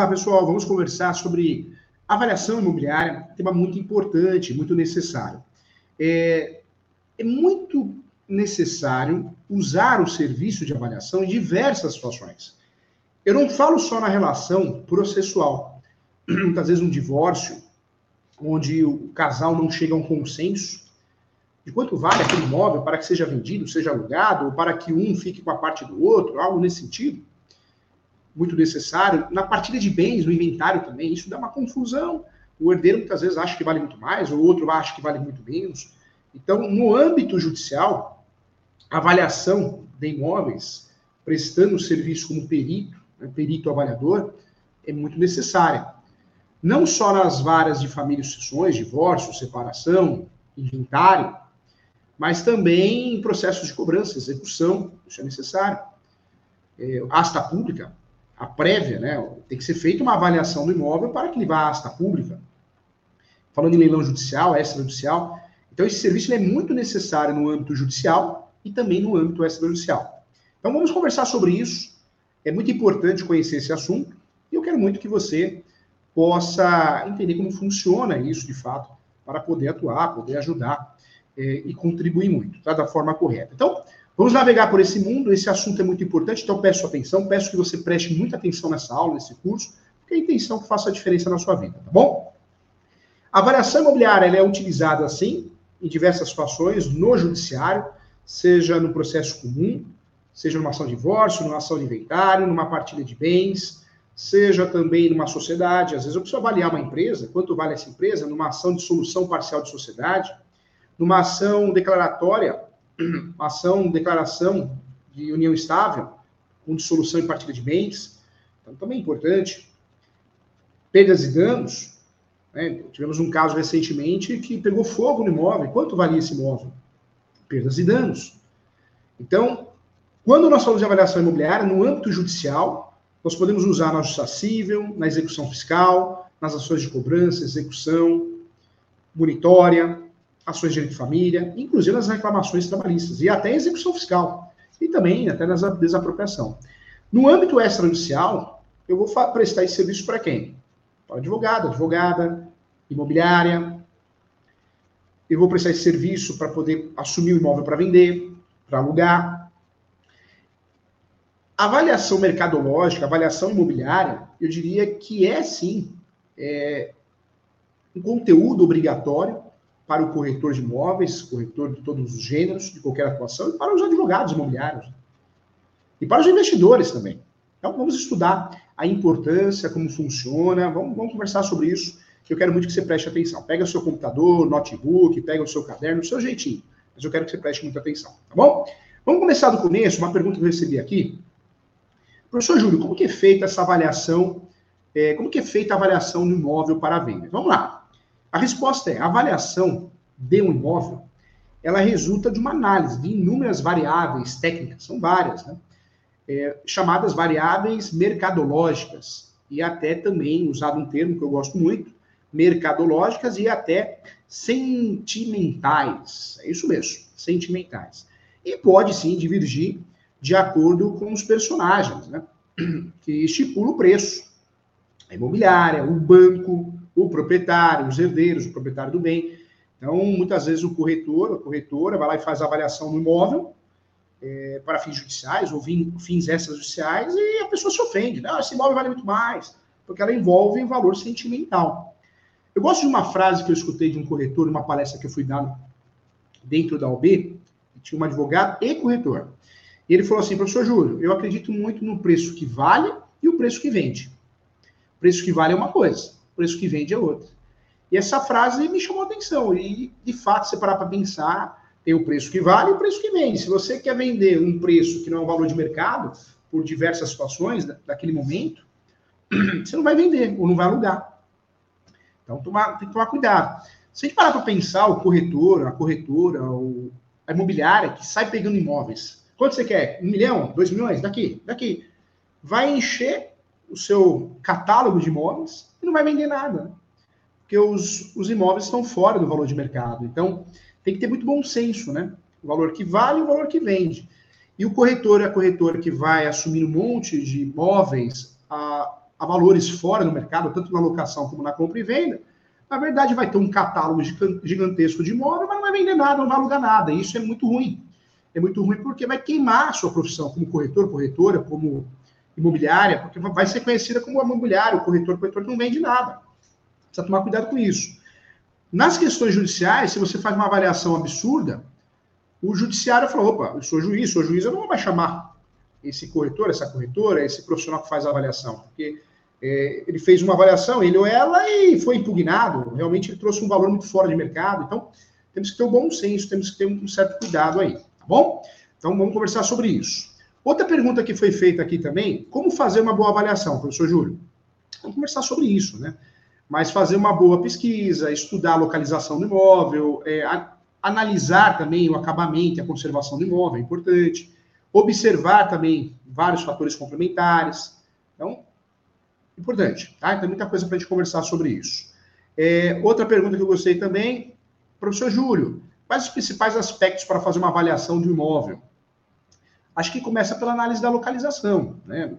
lá, pessoal, vamos conversar sobre avaliação imobiliária, tema muito importante, muito necessário. É, é muito necessário usar o serviço de avaliação em diversas situações. Eu não falo só na relação processual. Muitas vezes um divórcio, onde o casal não chega a um consenso de quanto vale aquele imóvel para que seja vendido, seja alugado, ou para que um fique com a parte do outro, algo nesse sentido muito necessário. Na partilha de bens, no inventário também, isso dá uma confusão. O herdeiro muitas vezes acha que vale muito mais, o outro acha que vale muito menos. Então, no âmbito judicial, a avaliação de imóveis, prestando serviço como perito, né, perito avaliador, é muito necessária. Não só nas varas de família e sucessões, divórcio, separação, inventário, mas também em processos de cobrança, execução, isso é necessário. É, asta pública, a prévia, né? Tem que ser feita uma avaliação do imóvel para que ele vá à asta pública. Falando em leilão judicial, extrajudicial. Então, esse serviço é muito necessário no âmbito judicial e também no âmbito extrajudicial. Então, vamos conversar sobre isso. É muito importante conhecer esse assunto e eu quero muito que você possa entender como funciona isso de fato, para poder atuar, poder ajudar eh, e contribuir muito, tá? da forma correta. Então, Vamos navegar por esse mundo, esse assunto é muito importante, então peço atenção, peço que você preste muita atenção nessa aula, nesse curso, porque é a intenção que faça a diferença na sua vida, tá bom? A avaliação imobiliária é utilizada, assim, em diversas situações, no judiciário, seja no processo comum, seja numa ação de divórcio, numa ação de inventário, numa partilha de bens, seja também numa sociedade. Às vezes eu preciso avaliar uma empresa, quanto vale essa empresa, numa ação de solução parcial de sociedade, numa ação declaratória ação, declaração de união estável, com dissolução e partilha de bens, então também é importante. Perdas e danos, né? tivemos um caso recentemente que pegou fogo no imóvel, quanto valia esse imóvel? Perdas e danos. Então, quando nós falamos de avaliação imobiliária, no âmbito judicial, nós podemos usar na justiça civil, na execução fiscal, nas ações de cobrança, execução, monitória, ações de direito de família, inclusive nas reclamações trabalhistas e até execução fiscal e também até nas desapropriação. No âmbito extrajudicial, eu vou prestar esse serviço para quem? Para advogado, advogada, imobiliária. Eu vou prestar esse serviço para poder assumir o imóvel para vender, para alugar. Avaliação mercadológica, avaliação imobiliária, eu diria que é sim é, um conteúdo obrigatório para o corretor de imóveis, corretor de todos os gêneros, de qualquer atuação, e para os advogados imobiliários. E para os investidores também. Então, vamos estudar a importância, como funciona, vamos, vamos conversar sobre isso, que eu quero muito que você preste atenção. Pega o seu computador, notebook, pega o seu caderno, o seu jeitinho, mas eu quero que você preste muita atenção, tá bom? Vamos começar do começo, uma pergunta que eu recebi aqui. Professor Júlio, como que é feita essa avaliação, é, como que é feita a avaliação do imóvel para a venda? Vamos lá. A resposta é: a avaliação de um imóvel ela resulta de uma análise de inúmeras variáveis técnicas, são várias, né? É, chamadas variáveis mercadológicas, e até também usado um termo que eu gosto muito, mercadológicas e até sentimentais. É isso mesmo, sentimentais. E pode sim divergir de acordo com os personagens, né? Que estipula o preço. A imobiliária, o banco, o proprietário, os herdeiros, o proprietário do bem. Então, muitas vezes o corretor, a corretora, vai lá e faz a avaliação do imóvel é, para fins judiciais ou fins extrajudiciais e a pessoa se ofende. Não, esse imóvel vale muito mais, porque ela envolve valor sentimental. Eu gosto de uma frase que eu escutei de um corretor numa palestra que eu fui dar dentro da OB, tinha um advogado e corretor. E ele falou assim, professor Júlio, eu acredito muito no preço que vale e o preço que vende. O preço que vale é uma coisa, preço que vende é outro. E essa frase me chamou a atenção. E, de fato, você parar para pensar, tem o preço que vale e o preço que vende. Se você quer vender um preço que não é um valor de mercado, por diversas situações daquele momento, você não vai vender ou não vai alugar. Então, tomar, tem que tomar cuidado. Se a gente parar para pensar, o corretor, a corretora, o, a imobiliária que sai pegando imóveis, quanto você quer? Um milhão? Dois milhões? Daqui, daqui. Vai encher o seu catálogo de imóveis e não vai vender nada. Porque os, os imóveis estão fora do valor de mercado. Então, tem que ter muito bom senso, né? O valor que vale e o valor que vende. E o corretor e a corretora que vai assumir um monte de imóveis, a, a valores fora no mercado, tanto na locação como na compra e venda, na verdade vai ter um catálogo gigantesco de imóvel, mas não vai vender nada, não vai alugar nada. Isso é muito ruim. É muito ruim porque vai queimar a sua profissão como corretor, corretora, como imobiliária, porque vai ser conhecida como imobiliário, o corretor, corretor não vende nada. Precisa tomar cuidado com isso. Nas questões judiciais, se você faz uma avaliação absurda, o judiciário falou: opa, eu sou juiz, sou juiz, eu não vou mais chamar esse corretor, essa corretora, esse profissional que faz a avaliação, porque é, ele fez uma avaliação, ele ou ela, e foi impugnado. Realmente ele trouxe um valor muito fora de mercado. Então, temos que ter um bom senso, temos que ter um certo cuidado aí, tá bom? Então, vamos conversar sobre isso. Outra pergunta que foi feita aqui também: como fazer uma boa avaliação, professor Júlio? Vamos conversar sobre isso, né? Mas fazer uma boa pesquisa, estudar a localização do imóvel, é, a, analisar também o acabamento e a conservação do imóvel, é importante. Observar também vários fatores complementares. Então, importante, tá? Então, muita coisa para a gente conversar sobre isso. É, outra pergunta que eu gostei também, professor Júlio, quais os principais aspectos para fazer uma avaliação de um imóvel? Acho que começa pela análise da localização, né?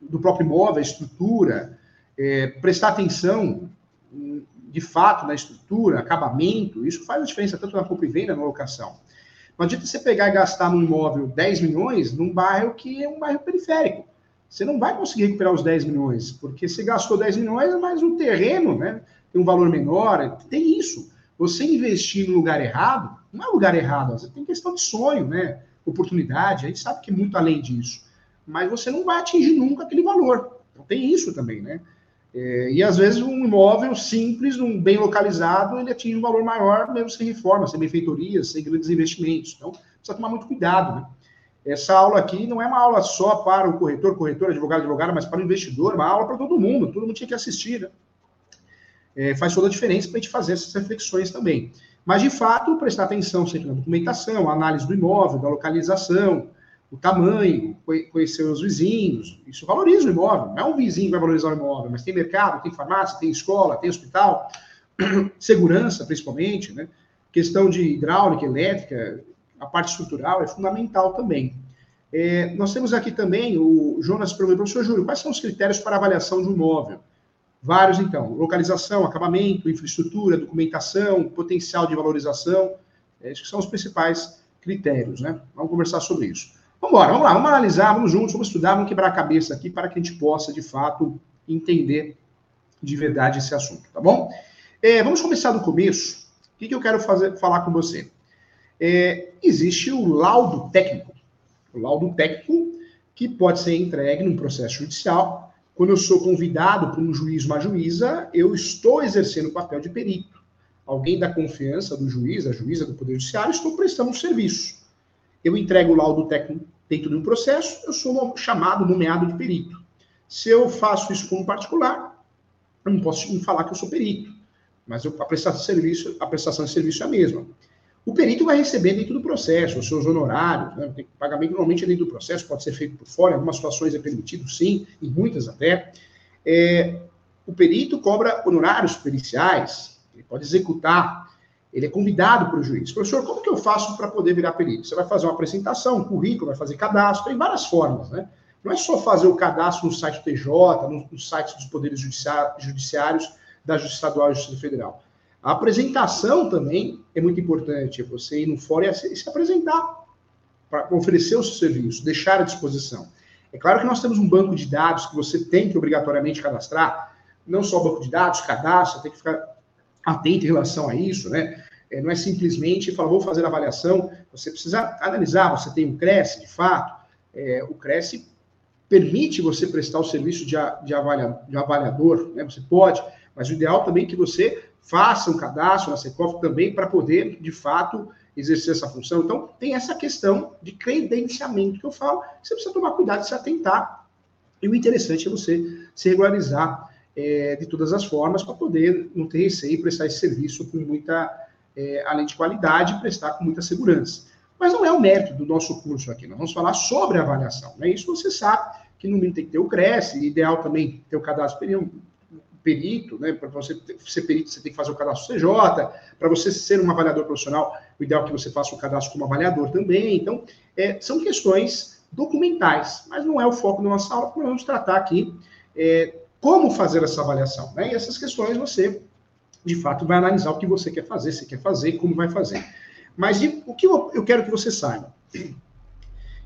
Do próprio imóvel, a estrutura, é, prestar atenção, de fato, na estrutura, acabamento, isso faz a diferença tanto na compra e venda, na locação. Não adianta você pegar e gastar num imóvel 10 milhões num bairro que é um bairro periférico você não vai conseguir recuperar os 10 milhões, porque você gastou 10 milhões, mas o terreno né, tem um valor menor. Tem isso. Você investir no lugar errado, não é lugar errado, você tem questão de sonho, né? Oportunidade, a gente sabe que é muito além disso. Mas você não vai atingir nunca aquele valor. Então tem isso também, né? É, e às vezes um imóvel simples, um bem localizado, ele atinge um valor maior mesmo sem reforma, sem benfeitorias, sem grandes investimentos. Então precisa tomar muito cuidado, né? Essa aula aqui não é uma aula só para o corretor, corretor, advogado, advogada, mas para o investidor, uma aula para todo mundo, todo mundo tinha que assistir. Né? É, faz toda a diferença para a gente fazer essas reflexões também. Mas, de fato, prestar atenção sempre na documentação, análise do imóvel, da localização, o tamanho, conhecer os vizinhos, isso valoriza o imóvel. Não é um vizinho que vai valorizar o imóvel, mas tem mercado, tem farmácia, tem escola, tem hospital, segurança, principalmente, né? Questão de hidráulica, elétrica, a parte estrutural é fundamental também. É, nós temos aqui também, o Jonas perguntou, professor Júlio, quais são os critérios para avaliação de um imóvel? Vários, então. Localização, acabamento, infraestrutura, documentação, potencial de valorização. É, esses são os principais critérios, né? Vamos conversar sobre isso. Vamos embora, vamos lá, vamos analisar, vamos juntos, vamos estudar, vamos quebrar a cabeça aqui para que a gente possa, de fato, entender de verdade esse assunto, tá bom? É, vamos começar do começo. O que, que eu quero fazer, falar com você? é, existe o laudo técnico. O laudo técnico que pode ser entregue num processo judicial. Quando eu sou convidado por um juiz, uma juíza, eu estou exercendo o papel de perito. Alguém da confiança do juiz, da juíza do Poder Judiciário, estou prestando um serviço. Eu entrego o laudo técnico dentro de um processo, eu sou chamado, nomeado de perito. Se eu faço isso como particular, eu não posso falar que eu sou perito, mas eu, a, prestação de serviço, a prestação de serviço é a mesma. O perito vai receber dentro do processo os seus honorários, né? o pagamento normalmente é dentro do processo, pode ser feito por fora, em algumas situações é permitido, sim, em muitas até. É, o perito cobra honorários periciais, ele pode executar, ele é convidado para o juiz. Professor, como que eu faço para poder virar perito? Você vai fazer uma apresentação, um currículo, vai fazer cadastro, tem várias formas, né? Não é só fazer o cadastro no site do TJ, no, no site dos poderes judiciários da Justiça Estadual e Justiça Federal. A apresentação também é muito importante. Você ir no fórum e se apresentar para oferecer o seu serviço, deixar à disposição. É claro que nós temos um banco de dados que você tem que obrigatoriamente cadastrar, não só banco de dados, cadastro, tem que ficar atento em relação a isso, né? É, não é simplesmente falar, vou fazer a avaliação, você precisa analisar, você tem um CRES, de fato, é, o CRES permite você prestar o serviço de, de, de avaliador, né? Você pode, mas o ideal também é que você faça um cadastro na Secof também para poder, de fato, exercer essa função. Então, tem essa questão de credenciamento que eu falo, você precisa tomar cuidado se atentar. E o interessante é você se regularizar é, de todas as formas para poder não ter receio e prestar esse serviço com muita, é, além de qualidade, prestar com muita segurança. Mas não é o mérito do nosso curso aqui, nós vamos falar sobre avaliação. Né? Isso você sabe que no mínimo tem que ter o CRES, ideal também ter o cadastro perito, né? Para você ser perito, você tem que fazer o cadastro CJ. Para você ser um avaliador profissional, o ideal é que você faça o cadastro como avaliador também. Então, é, são questões documentais, mas não é o foco da nossa aula, que nós vamos tratar aqui é, como fazer essa avaliação? Né? E essas questões você, de fato, vai analisar o que você quer fazer, se quer fazer, como vai fazer. Mas o que eu quero que você saiba?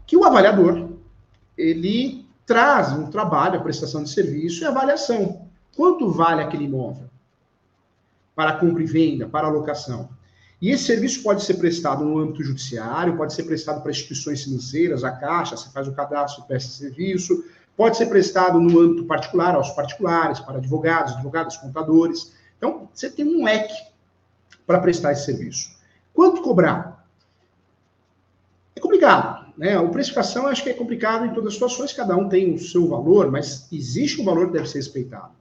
Que o avaliador, ele traz um trabalho, a prestação de serviço e avaliação. Quanto vale aquele imóvel? Para compra e venda, para alocação. E esse serviço pode ser prestado no âmbito judiciário, pode ser prestado para instituições financeiras, a Caixa, você faz o cadastro, presta serviço, pode ser prestado no âmbito particular, aos particulares, para advogados, advogados, contadores. Então, você tem um leque para prestar esse serviço. Quanto cobrar? É complicado, né? A precificação acho que é complicado em todas as situações, cada um tem o seu valor, mas existe um valor que deve ser respeitado.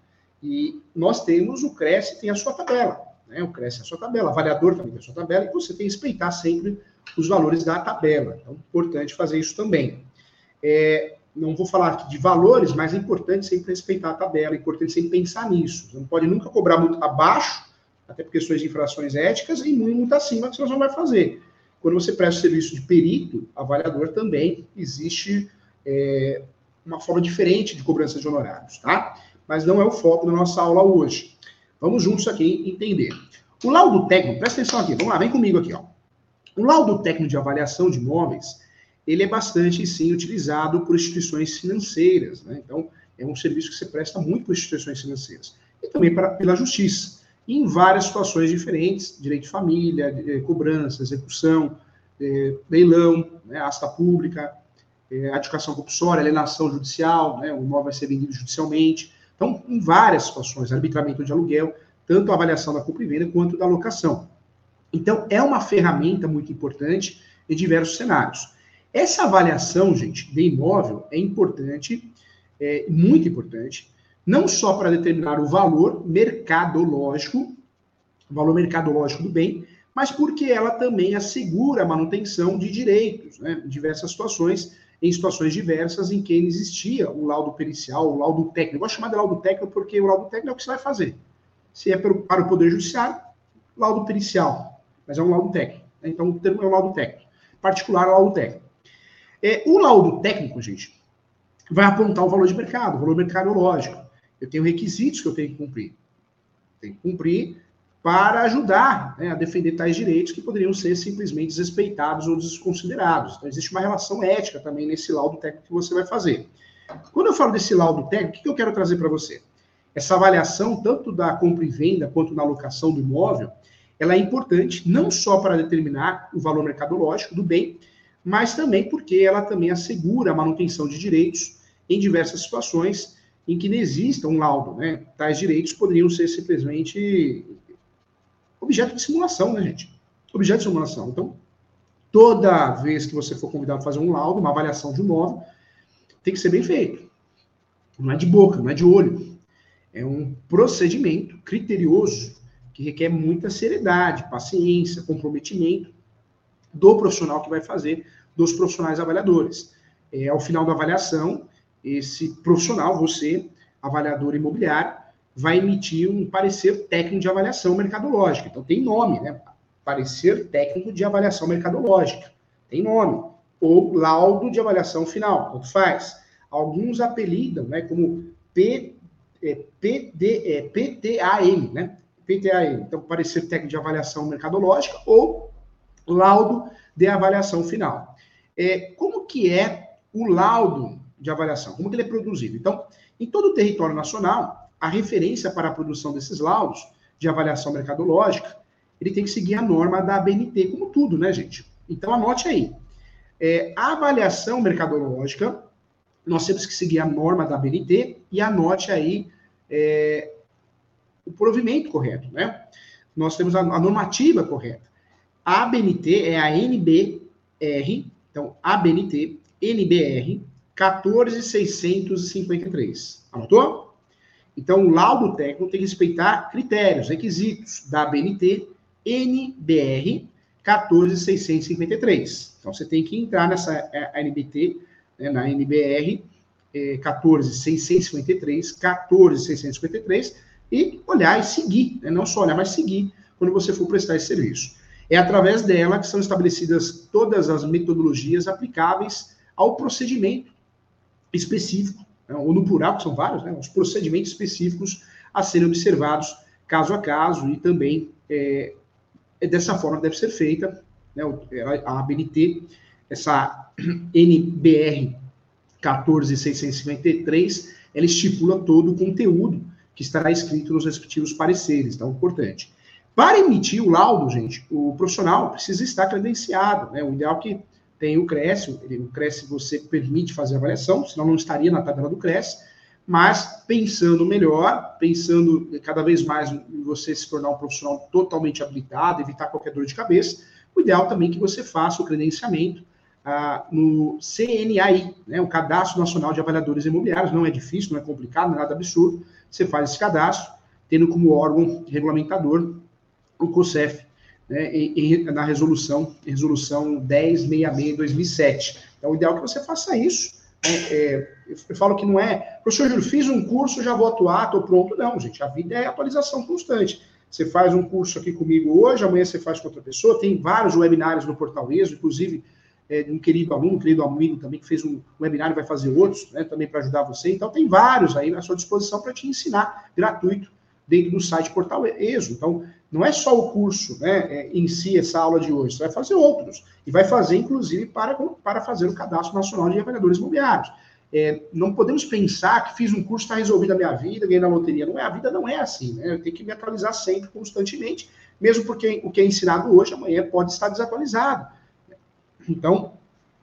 E nós temos o Cresce tem a sua tabela, né? O Cresce tem a sua tabela, o avaliador também tem a sua tabela, e você tem que respeitar sempre os valores da tabela. Então, é importante fazer isso também. É, não vou falar aqui de valores, mas é importante sempre respeitar a tabela, é importante sempre pensar nisso. Você não pode nunca cobrar muito abaixo até por questões de infrações éticas, e muito acima que você não vai fazer. Quando você presta o serviço de perito, avaliador também, existe é, uma forma diferente de cobrança de honorários, tá? Mas não é o foco da nossa aula hoje. Vamos juntos aqui entender. O laudo técnico, presta atenção aqui, vamos lá, vem comigo aqui, ó. O laudo técnico de avaliação de imóveis, ele é bastante, sim, utilizado por instituições financeiras, né? Então, é um serviço que você presta muito por instituições financeiras. E também para, pela justiça em várias situações diferentes, direito de família, de, cobrança, execução, é, leilão, né, asta pública, é, adjudicação compulsória, alienação judicial, né, o imóvel vai ser vendido judicialmente. Então, em várias situações, arbitramento de aluguel, tanto a avaliação da compra e venda quanto da locação. Então, é uma ferramenta muito importante em diversos cenários. Essa avaliação, gente, de imóvel é importante, é muito importante, não só para determinar o valor mercadológico, o valor mercadológico do bem, mas porque ela também assegura a manutenção de direitos, né, em diversas situações, em situações diversas em que existia o laudo pericial, o laudo técnico. Eu gosto chamar de laudo técnico porque o laudo técnico é o que você vai fazer. Se é para o Poder Judiciário, laudo pericial, mas é um laudo técnico. Né? Então, o termo é um laudo técnico. Particular, laudo técnico. É, o laudo técnico, gente, vai apontar o valor de mercado, o valor mercadológico. Eu tenho requisitos que eu tenho que cumprir. Tenho que cumprir para ajudar né, a defender tais direitos que poderiam ser simplesmente desrespeitados ou desconsiderados. Então, existe uma relação ética também nesse laudo técnico que você vai fazer. Quando eu falo desse laudo técnico, o que eu quero trazer para você? Essa avaliação, tanto da compra e venda quanto na alocação do imóvel, ela é importante não só para determinar o valor mercadológico do bem, mas também porque ela também assegura a manutenção de direitos em diversas situações em que não exista um laudo, né? Tais direitos poderiam ser simplesmente objeto de simulação, né, gente? Objeto de simulação. Então, toda vez que você for convidado a fazer um laudo, uma avaliação de um imóvel, tem que ser bem feito. Não é de boca, não é de olho. É um procedimento criterioso que requer muita seriedade, paciência, comprometimento do profissional que vai fazer, dos profissionais avaliadores. É, ao final da avaliação, esse profissional, você, avaliador imobiliário, vai emitir um parecer técnico de avaliação mercadológica. Então tem nome, né? Parecer técnico de avaliação mercadológica. Tem nome. Ou laudo de avaliação final, tanto faz. Alguns apelidam, né, como P, é, é, PTAM, né? PTAM. Então, parecer técnico de avaliação mercadológica ou laudo de avaliação final. É, como que é o laudo de avaliação. Como que ele é produzido? Então, em todo o território nacional, a referência para a produção desses laudos de avaliação mercadológica, ele tem que seguir a norma da ABNT, como tudo, né, gente? Então, anote aí. É, a avaliação mercadológica, nós temos que seguir a norma da ABNT e anote aí é, o provimento correto, né? Nós temos a, a normativa correta. A ABNT é a NBR, então, ABNT, NBR 14,653. Anotou? Então, o laudo técnico tem que respeitar critérios, requisitos da BNT NBR 14653. Então, você tem que entrar nessa é, NBT, né, na NBR é, 14653, 14653 e olhar e seguir, né, não só olhar, mas seguir quando você for prestar esse serviço. É através dela que são estabelecidas todas as metodologias aplicáveis ao procedimento específico né, ou no plural, que são vários, né, os procedimentos específicos a serem observados caso a caso e também é, é dessa forma deve ser feita né, a ABNT, essa NBR 14653, ela estipula todo o conteúdo que estará escrito nos respectivos pareceres, então, importante. Para emitir o laudo, gente, o profissional precisa estar credenciado, né? O ideal é que tem o CRES, o CRES você permite fazer avaliação, senão não estaria na tabela do CRES, mas pensando melhor, pensando cada vez mais em você se tornar um profissional totalmente habilitado, evitar qualquer dor de cabeça, o ideal também é que você faça o credenciamento ah, no CNAI, né, o Cadastro Nacional de Avaliadores Imobiliários, não é difícil, não é complicado, não é nada absurdo, você faz esse cadastro, tendo como órgão regulamentador o COSEF, né, em, na resolução, resolução 1066 2007. Então, o ideal é que você faça isso. Né, é, eu falo que não é, professor Júlio, fiz um curso, já vou atuar, estou pronto. Não, gente, a vida é atualização constante. Você faz um curso aqui comigo hoje, amanhã você faz com outra pessoa. Tem vários webinários no Portal ESO, inclusive é, de um querido aluno, um querido amigo também, que fez um webinário e vai fazer outros, né, também para ajudar você. Então, tem vários aí à sua disposição para te ensinar gratuito dentro do site Portal ESO. Então, não é só o curso né, é, em si, essa aula de hoje, você vai fazer outros. E vai fazer, inclusive, para, para fazer o Cadastro Nacional de Avaliadores Imobiliários. É, não podemos pensar que fiz um curso, está resolvida a minha vida, ganhei na loteria. Não é, a vida não é assim, né? Eu tenho que me atualizar sempre, constantemente, mesmo porque o que é ensinado hoje, amanhã pode estar desatualizado. Então,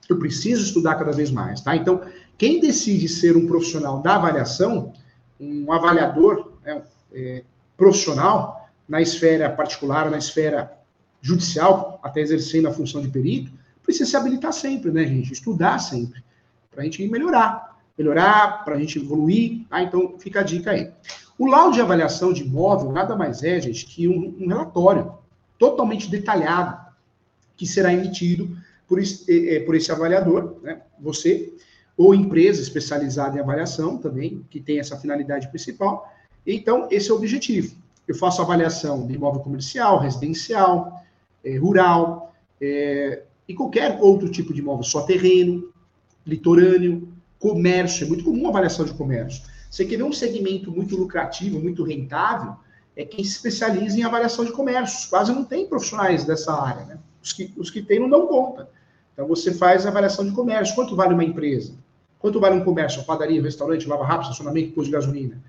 eu preciso estudar cada vez mais, tá? Então, quem decide ser um profissional da avaliação, um avaliador né, é, profissional, na esfera particular, na esfera judicial, até exercendo a função de perito, precisa se habilitar sempre, né, gente? Estudar sempre, para a gente melhorar. Melhorar, para a gente evoluir, tá? Então, fica a dica aí. O laudo de avaliação de imóvel nada mais é, gente, que um, um relatório totalmente detalhado que será emitido por, esse, por esse avaliador, né, você, ou empresa especializada em avaliação também, que tem essa finalidade principal. Então, esse é o objetivo. Eu faço avaliação de imóvel comercial, residencial, é, rural, é, e qualquer outro tipo de imóvel, só terreno, litorâneo, comércio, é muito comum avaliação de comércio. Você quer ver um segmento muito lucrativo, muito rentável, é quem se especializa em avaliação de comércios. Quase não tem profissionais dessa área, né? Os que, os que tem não dão conta. Então você faz avaliação de comércio. Quanto vale uma empresa? Quanto vale um comércio? Padaria, restaurante, lava rápido, estacionamento, posto de gasolina.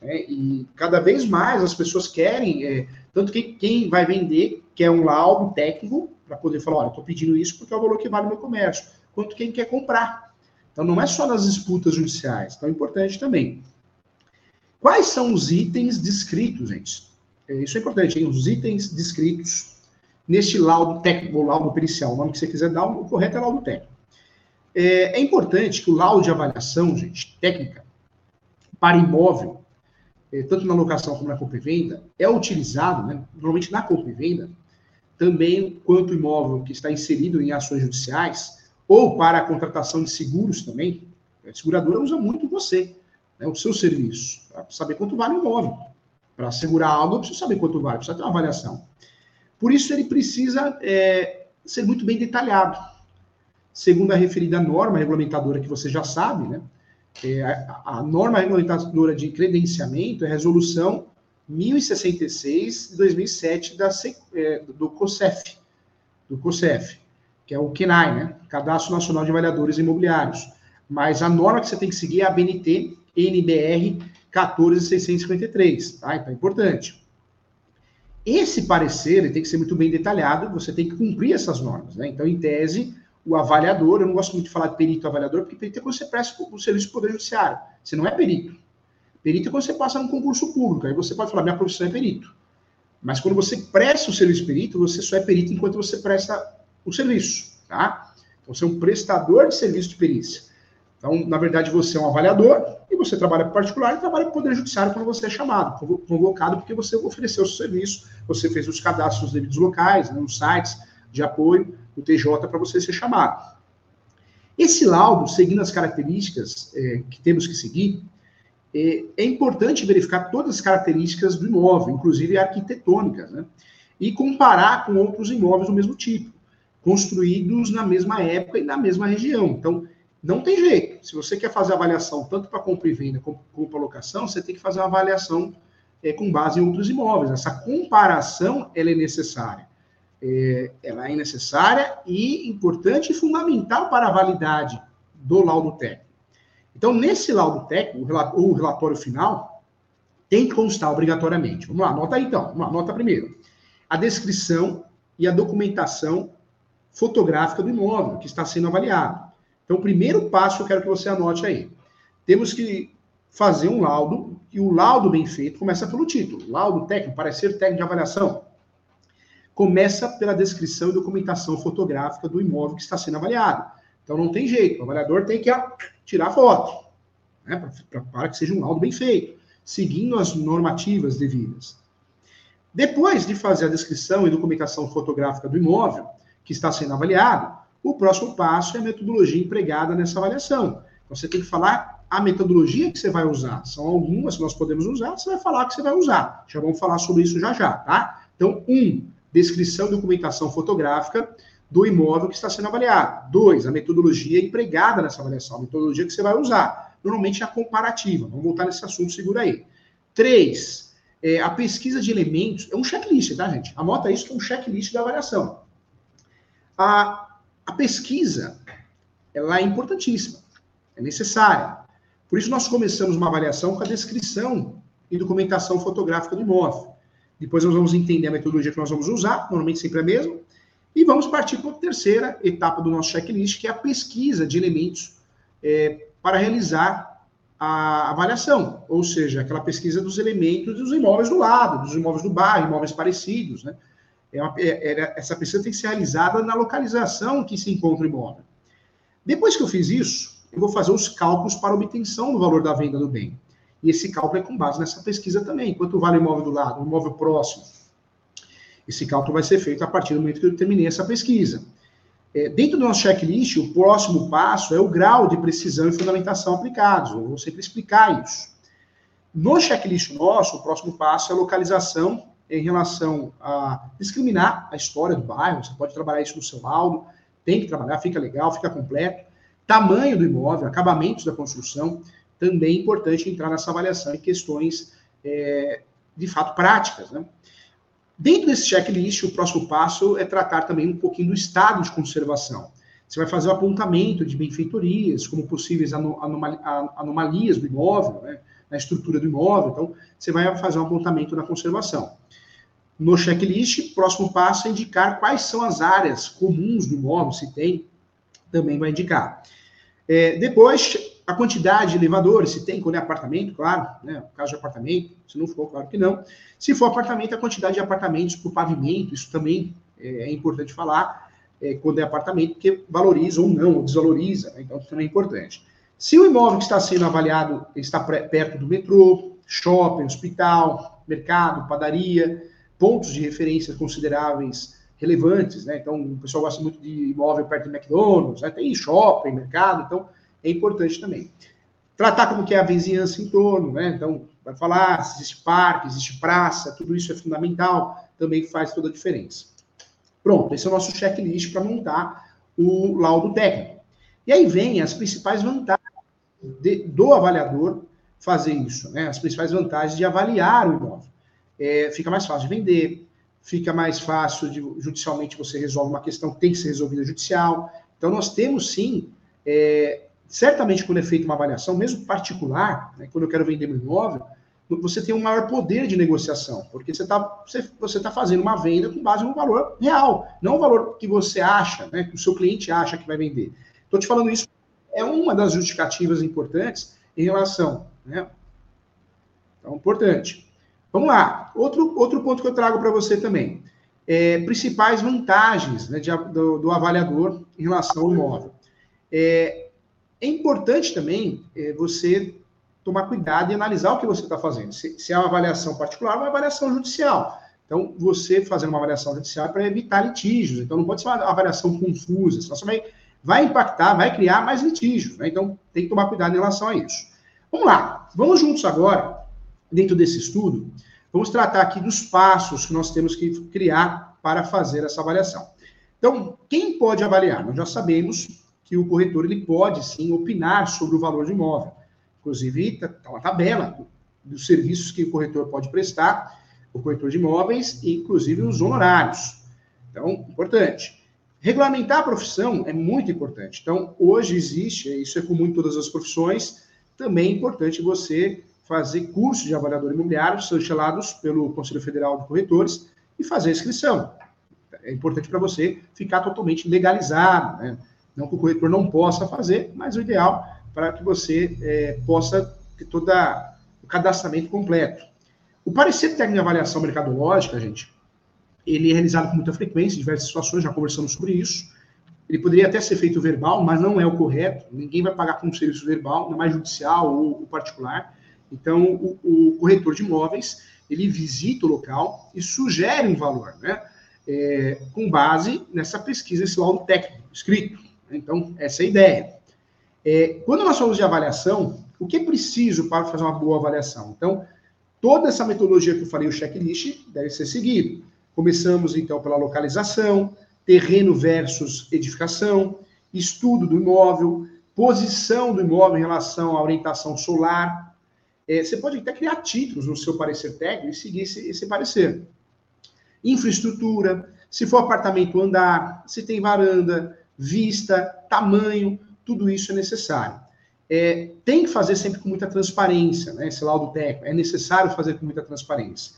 É, e cada vez mais as pessoas querem, é, tanto que quem vai vender quer um laudo técnico para poder falar, olha, estou pedindo isso porque é o valor que vale o meu comércio, quanto quem quer comprar. Então não é só nas disputas judiciais, então é importante também. Quais são os itens descritos, gente? É, isso é importante, hein? os itens descritos neste laudo técnico, ou laudo pericial, o nome que você quiser dar, o correto é laudo técnico. É, é importante que o laudo de avaliação, gente, técnica, para imóvel, tanto na locação como na compra e venda, é utilizado, né, normalmente na compra e venda, também quanto imóvel que está inserido em ações judiciais, ou para a contratação de seguros também, a seguradora usa muito você, né, o seu serviço, para saber quanto vale o imóvel. Para asegurar algo, eu preciso saber quanto vale, precisa ter uma avaliação. Por isso, ele precisa é, ser muito bem detalhado. Segundo a referida norma regulamentadora que você já sabe, né? É, a, a, norma regulamentadora de credenciamento é a resolução 1066 de 2007 da, é, do COSEF, do que é o KENAI, né? Cadastro Nacional de Avaliadores Imobiliários. Mas a norma que você tem que seguir é a BNT NBR 14653, tá? Então é importante. Esse parecer tem que ser muito bem detalhado, você tem que cumprir essas normas. Né? Então, em tese, o avaliador, eu não gosto muito de falar de perito avaliador, porque perito é quando você presta o serviço do Poder Judiciário. Você não é perito. Perito é quando você passa no concurso público. Aí você pode falar, minha profissão é perito. Mas quando você presta o serviço perito, você só é perito enquanto você presta o serviço. Tá? Então, você é um prestador de serviço de perícia. Então, na verdade, você é um avaliador e você trabalha para particular e trabalha para o Poder Judiciário quando você é chamado, convocado, porque você ofereceu o seu serviço, você fez os cadastros devidos locais, né, nos sites de apoio do TJ para você ser chamado. Esse laudo, seguindo as características é, que temos que seguir, é, é, importante verificar todas as características do imóvel, inclusive arquitetônicas, né? E comparar com outros imóveis do mesmo tipo, construídos na mesma época e na mesma região. Então, não tem jeito. Se você quer fazer avaliação tanto para compra e venda como, como para locação, você tem que fazer uma avaliação é, com base em outros imóveis. Essa comparação ela é necessária. É, ela é necessária e importante e fundamental para a validade do laudo técnico. Então, nesse laudo técnico, o relatório final, tem que constar obrigatoriamente. Vamos lá, anota aí então. Vamos lá, anota primeiro. A descrição e a documentação fotográfica do imóvel que está sendo avaliado. Então, o primeiro passo eu quero que você anote aí. Temos que fazer um laudo, e o laudo bem feito começa pelo título. Laudo técnico, parecer técnico de avaliação. Começa pela descrição e documentação fotográfica do imóvel que está sendo avaliado. Então, não tem jeito. O avaliador tem que tirar foto, né, para que seja um laudo bem feito, seguindo as normativas devidas. Depois de fazer a descrição e documentação fotográfica do imóvel que está sendo avaliado, o próximo passo é a metodologia empregada nessa avaliação. Então, você tem que falar a metodologia que você vai usar. São algumas que nós podemos usar, você vai falar que você vai usar. Já vamos falar sobre isso já já, tá? Então, um, descrição e documentação fotográfica do imóvel que está sendo avaliado. Dois, a metodologia empregada nessa avaliação, a metodologia que você vai usar. Normalmente é a comparativa. Vamos voltar nesse assunto, segura aí. Três, é, a pesquisa de elementos. É um checklist, tá, gente? Anota isso que é um checklist da avaliação. A, a pesquisa, ela é importantíssima, é necessária. Por isso, nós começamos uma avaliação com a descrição e documentação fotográfica do imóvel. Depois nós vamos entender a metodologia que nós vamos usar, normalmente sempre a mesma, e vamos partir para a terceira etapa do nosso checklist, que é a pesquisa de elementos é, para realizar a avaliação, ou seja, aquela pesquisa dos elementos dos imóveis do lado, dos imóveis do bairro, imóveis parecidos, né? É uma, é, é, essa pesquisa tem que ser realizada na localização que se encontra o imóvel. Depois que eu fiz isso, eu vou fazer os cálculos para obtenção do valor da venda do bem. E esse cálculo é com base nessa pesquisa também. Quanto vale o imóvel do lado, o imóvel próximo? Esse cálculo vai ser feito a partir do momento que eu terminei essa pesquisa. É, dentro do nosso checklist, o próximo passo é o grau de precisão e fundamentação aplicados. Eu vou sempre explicar isso. No checklist nosso, o próximo passo é a localização em relação a discriminar a história do bairro. Você pode trabalhar isso no seu laudo, tem que trabalhar, fica legal, fica completo. Tamanho do imóvel, acabamentos da construção, também é importante entrar nessa avaliação em questões é, de fato práticas. Né? Dentro desse checklist, o próximo passo é tratar também um pouquinho do estado de conservação. Você vai fazer o apontamento de benfeitorias, como possíveis anomalias do imóvel, né, na estrutura do imóvel. Então, você vai fazer um apontamento na conservação. No checklist, próximo passo é indicar quais são as áreas comuns do imóvel, se tem, também vai indicar. É, depois, a quantidade de elevadores, se tem, quando é apartamento, claro, né? No caso de apartamento, se não for, claro que não. Se for apartamento, a quantidade de apartamentos por pavimento, isso também é, é importante falar, é, quando é apartamento, porque valoriza ou não, ou desvaloriza, né? então isso também é importante. Se o imóvel que está sendo avaliado está perto do metrô, shopping, hospital, mercado, padaria, pontos de referência consideráveis relevantes, né? Então, o pessoal gosta muito de imóvel perto de McDonald's, né? tem shopping, mercado, então é importante também. Tratar como que é a vizinhança em torno, né? Então, vai falar se existe parque, existe praça, tudo isso é fundamental, também faz toda a diferença. Pronto, esse é o nosso checklist para montar o laudo técnico. E aí vem as principais vantagens de, do avaliador fazer isso, né? As principais vantagens de avaliar o imóvel. É, fica mais fácil de vender, fica mais fácil de judicialmente você resolve uma questão que tem que ser resolvida judicial. Então, nós temos sim, é, certamente quando é feita uma avaliação, mesmo particular, né, quando eu quero vender um imóvel, você tem um maior poder de negociação, porque você está você, você tá fazendo uma venda com base no valor real, não o valor que você acha, né, que o seu cliente acha que vai vender. Estou te falando isso, é uma das justificativas importantes em relação. Né? Então, importante. Vamos lá. Outro, outro ponto que eu trago para você também. É, principais vantagens né, de, do, do, avaliador em relação ao imóvel. É, é importante também é, você tomar cuidado e analisar o que você está fazendo. Se, se, é uma avaliação particular, uma avaliação judicial. Então, você fazendo uma avaliação judicial é para evitar litígios. Então, não pode ser uma avaliação confusa, senão você vai, vai impactar, vai criar mais litígios. Né? Então, tem que tomar cuidado em relação a isso. Vamos lá. Vamos juntos agora dentro desse estudo, vamos tratar aqui dos passos que nós temos que criar para fazer essa avaliação. Então, quem pode avaliar? Nós já sabemos que o corretor ele pode sim opinar sobre o valor do imóvel. Inclusive, está tá uma tabela dos serviços que o corretor pode prestar, o corretor de imóveis, e inclusive os honorários. Então, importante. Regulamentar a profissão é muito importante. Então, hoje existe, isso é comum em todas as profissões, também é importante você fazer cursos de avaliador imobiliário, são instalados pelo Conselho Federal de Corretores, e fazer a inscrição. É importante para você ficar totalmente legalizado, né? Não que o corretor não possa fazer, mas o ideal para que você é, possa ter todo o cadastramento completo. O parecer técnico de avaliação mercadológica, gente, ele é realizado com muita frequência, em diversas situações, já conversamos sobre isso. Ele poderia até ser feito verbal, mas não é o correto. Ninguém vai pagar com um serviço verbal, ainda mais judicial ou, ou particular. Então, o, o, corretor de imóveis, ele visita o local e sugere um valor, né? É, com base nessa pesquisa, esse laudo técnico escrito. Então, essa é a ideia. É, quando nós falamos de avaliação, o que é preciso para fazer uma boa avaliação? Então, toda essa metodologia que eu falei, o checklist, deve ser seguido. Começamos, então, pela localização, terreno versus edificação, estudo do imóvel, posição do imóvel em relação à orientação solar. É, você pode até criar títulos no seu parecer técnico e seguir esse, esse parecer. Infraestrutura, se for apartamento andar, se tem varanda, vista, tamanho, tudo isso é necessário. É, tem que fazer sempre com muita transparência, né? Esse laudo técnico é necessário fazer com muita transparência.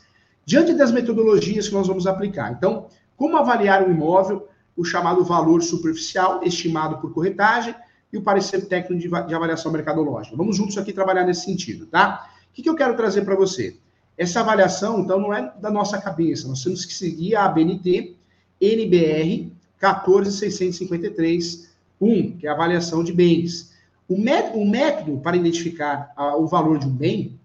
Diante das metodologias que nós vamos aplicar, então, como avaliar um imóvel, o chamado valor superficial, estimado por corretagem, e o parecer técnico de, de avaliação mercadológica. Vamos juntos aqui trabalhar nesse sentido, tá? O que, que eu quero trazer para você? Essa avaliação, então, não é da nossa cabeça, nós temos que seguir a ABNT, NBR 14653, 1, que é a avaliação de bens. O método, o método para identificar a, o valor de um bem,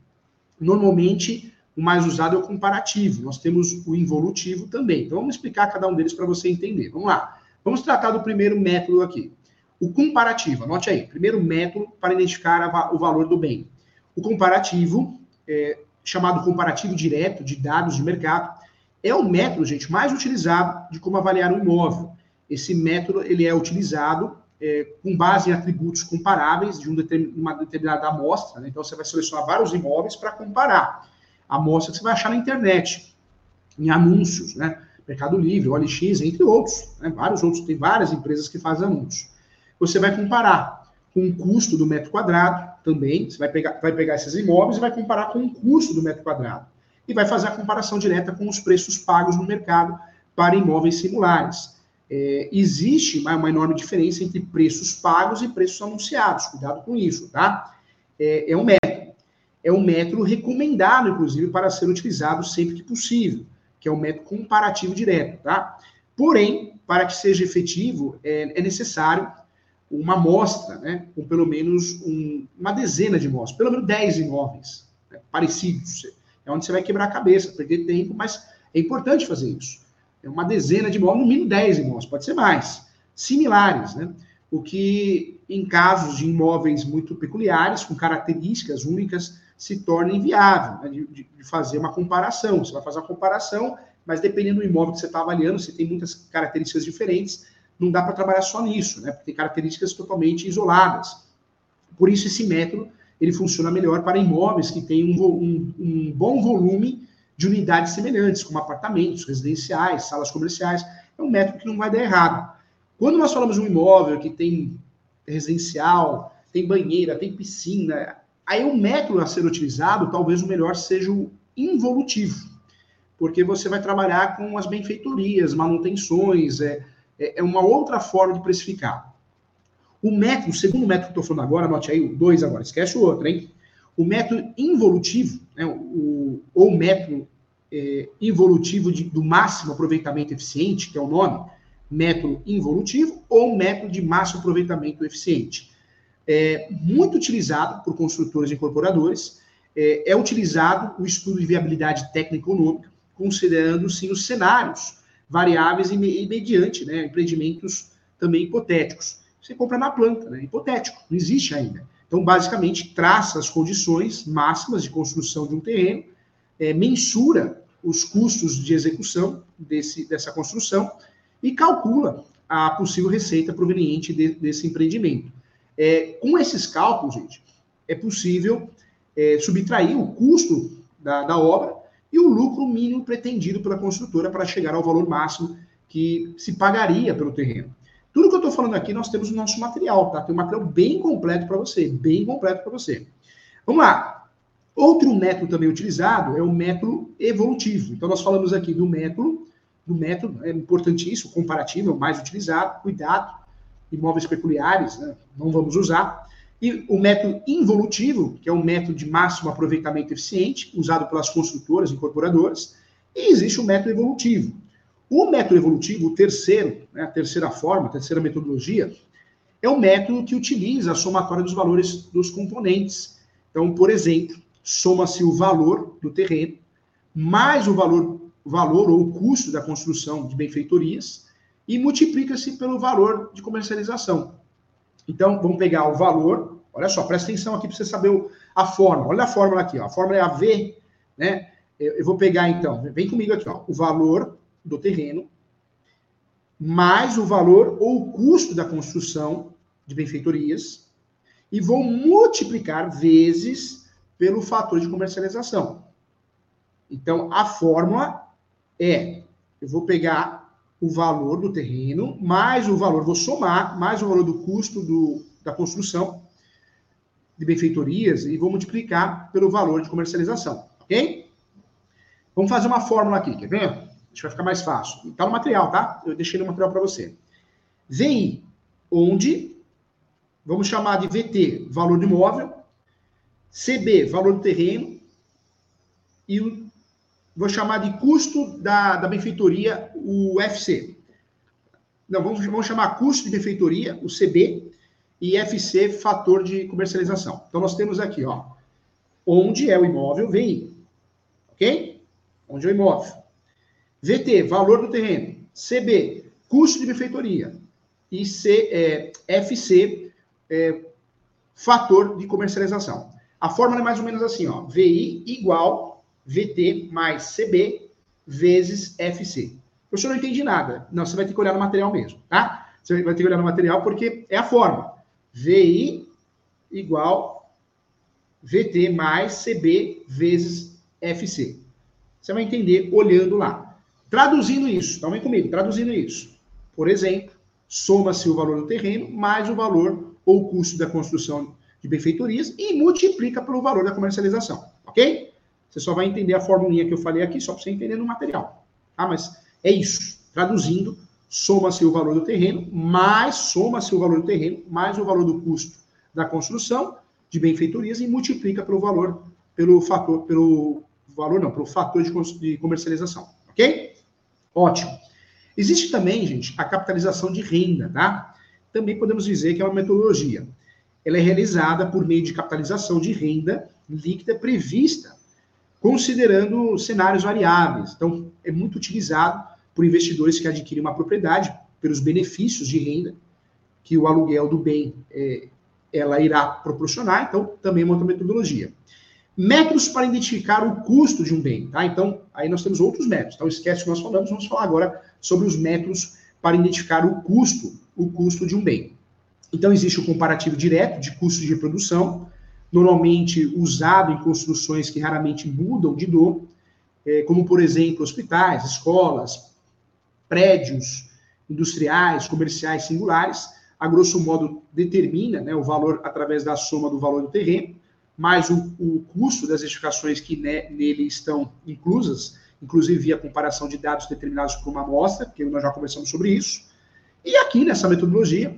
normalmente o mais usado é o comparativo. Nós temos o involutivo também. Então vamos explicar cada um deles para você entender. Vamos lá. Vamos tratar do primeiro método aqui. O comparativo, anote aí. Primeiro método para identificar a, o valor do bem. O comparativo, é, chamado comparativo direto de dados de mercado, é o método, gente, mais utilizado de como avaliar um imóvel. Esse método ele é utilizado é, com base em atributos comparáveis de um uma determinada amostra. Né? Então, você vai selecionar vários imóveis para comparar. A amostra que você vai achar na internet, em anúncios, né? Mercado Livre, OLX, entre outros. Né? Vários outros, tem várias empresas que fazem anúncios. Você vai comparar com o custo do metro quadrado também. Você vai pegar, vai pegar esses imóveis e vai comparar com o custo do metro quadrado. E vai fazer a comparação direta com os preços pagos no mercado para imóveis similares é, existe uma, uma, enorme diferença entre preços pagos e preços anunciados. Cuidado com isso, tá? É, é um método. É um método recomendado, inclusive, para ser utilizado sempre que possível, que é o método comparativo direto, tá? Porém, para que seja efetivo, é, é necessário uma amostra, né, com pelo menos um, uma dezena de imóveis, pelo menos 10 imóveis né, parecidos. É onde você vai quebrar a cabeça, perder tempo, mas é importante fazer isso. É uma dezena de imóveis, no mínimo 10 imóveis, pode ser mais, similares, né? O que, em casos de imóveis muito peculiares, com características únicas, se torna inviável né? de, de, fazer uma comparação. Você vai fazer uma comparação, mas dependendo do imóvel que você está avaliando, se tem muitas características diferentes, não dá para trabalhar só nisso, né? Porque tem características totalmente isoladas. Por isso, esse método ele funciona melhor para imóveis que têm um, um, um bom volume de unidades semelhantes, como apartamentos, residenciais, salas comerciais. É um método que não vai dar errado. Quando nós falamos de um imóvel que tem residencial, tem banheira, tem piscina, aí o método a ser utilizado, talvez o melhor seja o involutivo, porque você vai trabalhar com as benfeitorias, manutenções, é, é, é uma outra forma de precificar. O método, o segundo método que eu estou falando agora, anote aí o dois agora, esquece o outro, hein? O método involutivo, né, o, ou método é, involutivo de, do máximo aproveitamento eficiente, que é o nome, método involutivo, ou método de máximo aproveitamento eficiente. É muito utilizado por construtores e incorporadores, é, é utilizado o estudo de viabilidade técnica e econômica, considerando, sim, os cenários variáveis e, e mediante né, empreendimentos também hipotéticos. Você compra na planta, né, hipotético, não existe ainda. Então, basicamente, traça as condições máximas de construção de um terreno, é, mensura os custos de execução desse, dessa construção e calcula a possível receita proveniente de, desse empreendimento. É, com esses cálculos, gente, é possível é, subtrair o custo da, da obra e o lucro mínimo pretendido pela construtora para chegar ao valor máximo que se pagaria pelo terreno. Tudo que eu estou falando aqui, nós temos no nosso material, tá? Tem um material bem completo para você, bem completo para você. Vamos lá. Outro método também utilizado é o método evolutivo. Então, nós falamos aqui do método, do método, é importantíssimo, comparativo, é o mais utilizado, cuidado, imóveis peculiares, né? não vamos usar. E o método involutivo, que é um método de máximo aproveitamento eficiente, usado pelas construtoras incorporadoras. E existe o método evolutivo. O método evolutivo, o terceiro, né, a terceira forma, a terceira metodologia, é o método que utiliza a somatória dos valores dos componentes. Então, por exemplo, soma-se o valor do terreno, mais o valor, valor ou o custo da construção de benfeitorias, e multiplica-se pelo valor de comercialização. Então, vamos pegar o valor, olha só, presta atenção aqui para você saber o, a fórmula. Olha a fórmula aqui, ó, a fórmula é a V, né? Eu, eu vou pegar então, vem comigo aqui, ó, o valor do terreno, mais o valor ou o custo da construção de benfeitorias, e vou multiplicar vezes pelo fator de comercialização. Então, a fórmula é: eu vou pegar o valor do terreno, mais o valor, vou somar, mais o valor do custo do, da construção de benfeitorias e vou multiplicar pelo valor de comercialização, ok? Vamos fazer uma fórmula aqui, quer ver? Isso vai ficar mais fácil. Está no material, tá? Eu deixei no material para você. VI, onde vamos chamar de VT, valor do imóvel, CB, valor do terreno, e vou chamar de custo da, da benfeitoria, o FC. Não, vamos, vamos chamar custo de benfeitoria, o CB, e FC, fator de comercialização. Então, nós temos aqui, ó, onde é o imóvel, VI. Ok? Onde é o imóvel. VT, valor do terreno. CB, custo de benfeitoria. E C, é, FC, é, fator de comercialização. A fórmula é mais ou menos assim, ó. VI igual VT mais CB vezes FC. Professor, não entendi nada. Não, você vai ter que olhar no material mesmo, tá? Você vai ter que olhar no material porque é a fórmula. VI igual VT mais CB vezes FC. Você vai entender olhando lá. Traduzindo isso, então vem comigo, traduzindo isso. Por exemplo, soma-se o valor do terreno mais o valor ou custo da construção de benfeitorias e multiplica pelo valor da comercialização, ok? Você só vai entender a formulinha que eu falei aqui, só para você entender no material. Ah, mas é isso. Traduzindo, soma-se o valor do terreno, mais soma-se o valor do terreno, mais o valor do custo da construção de benfeitorias e multiplica pelo valor, pelo fator, pelo valor não, pelo fator de, de comercialização, ok? Ótimo. Existe também, gente, a capitalização de renda, tá? Também podemos dizer que é uma metodologia. Ela é realizada por meio de capitalização de renda líquida prevista, considerando cenários variáveis. Então, é muito utilizado por investidores que adquirem uma propriedade pelos benefícios de renda que o aluguel do bem é, ela irá proporcionar. Então, também é uma outra metodologia. Métodos para identificar o custo de um bem, tá? Então, aí nós temos outros métodos. Então, esquece o que nós falamos, vamos falar agora sobre os métodos para identificar o custo, o custo de um bem. Então, existe o comparativo direto de custo de reprodução, normalmente usado em construções que raramente mudam de dor, é, como, por exemplo, hospitais, escolas, prédios industriais, comerciais singulares. A grosso modo, determina né, o valor através da soma do valor do terreno mais o, o custo das edificações que ne, nele estão inclusas, inclusive via comparação de dados determinados por uma amostra, que nós já conversamos sobre isso. E aqui, nessa metodologia,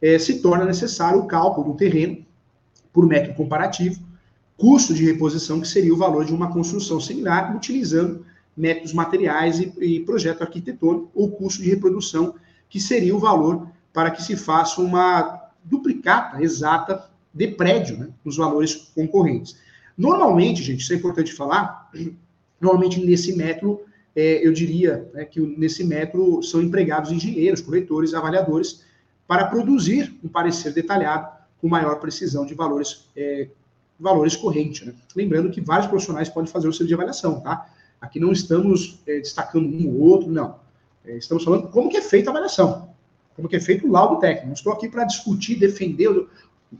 é, se torna necessário o cálculo do terreno por método comparativo, custo de reposição, que seria o valor de uma construção similar, utilizando métodos materiais e, e projeto arquitetônico, ou custo de reprodução, que seria o valor para que se faça uma duplicata exata de prédio, né, nos valores concorrentes. Normalmente, gente, isso é importante falar, normalmente nesse método, é, eu diria né, que nesse método são empregados engenheiros, corretores, avaliadores, para produzir um parecer detalhado com maior precisão de valores, é, valores correntes. Né? Lembrando que vários profissionais podem fazer o seu de avaliação, tá? Aqui não estamos é, destacando um ou outro, não. É, estamos falando como que é feita a avaliação. como que é feito o laudo técnico. Não estou aqui para discutir, defender.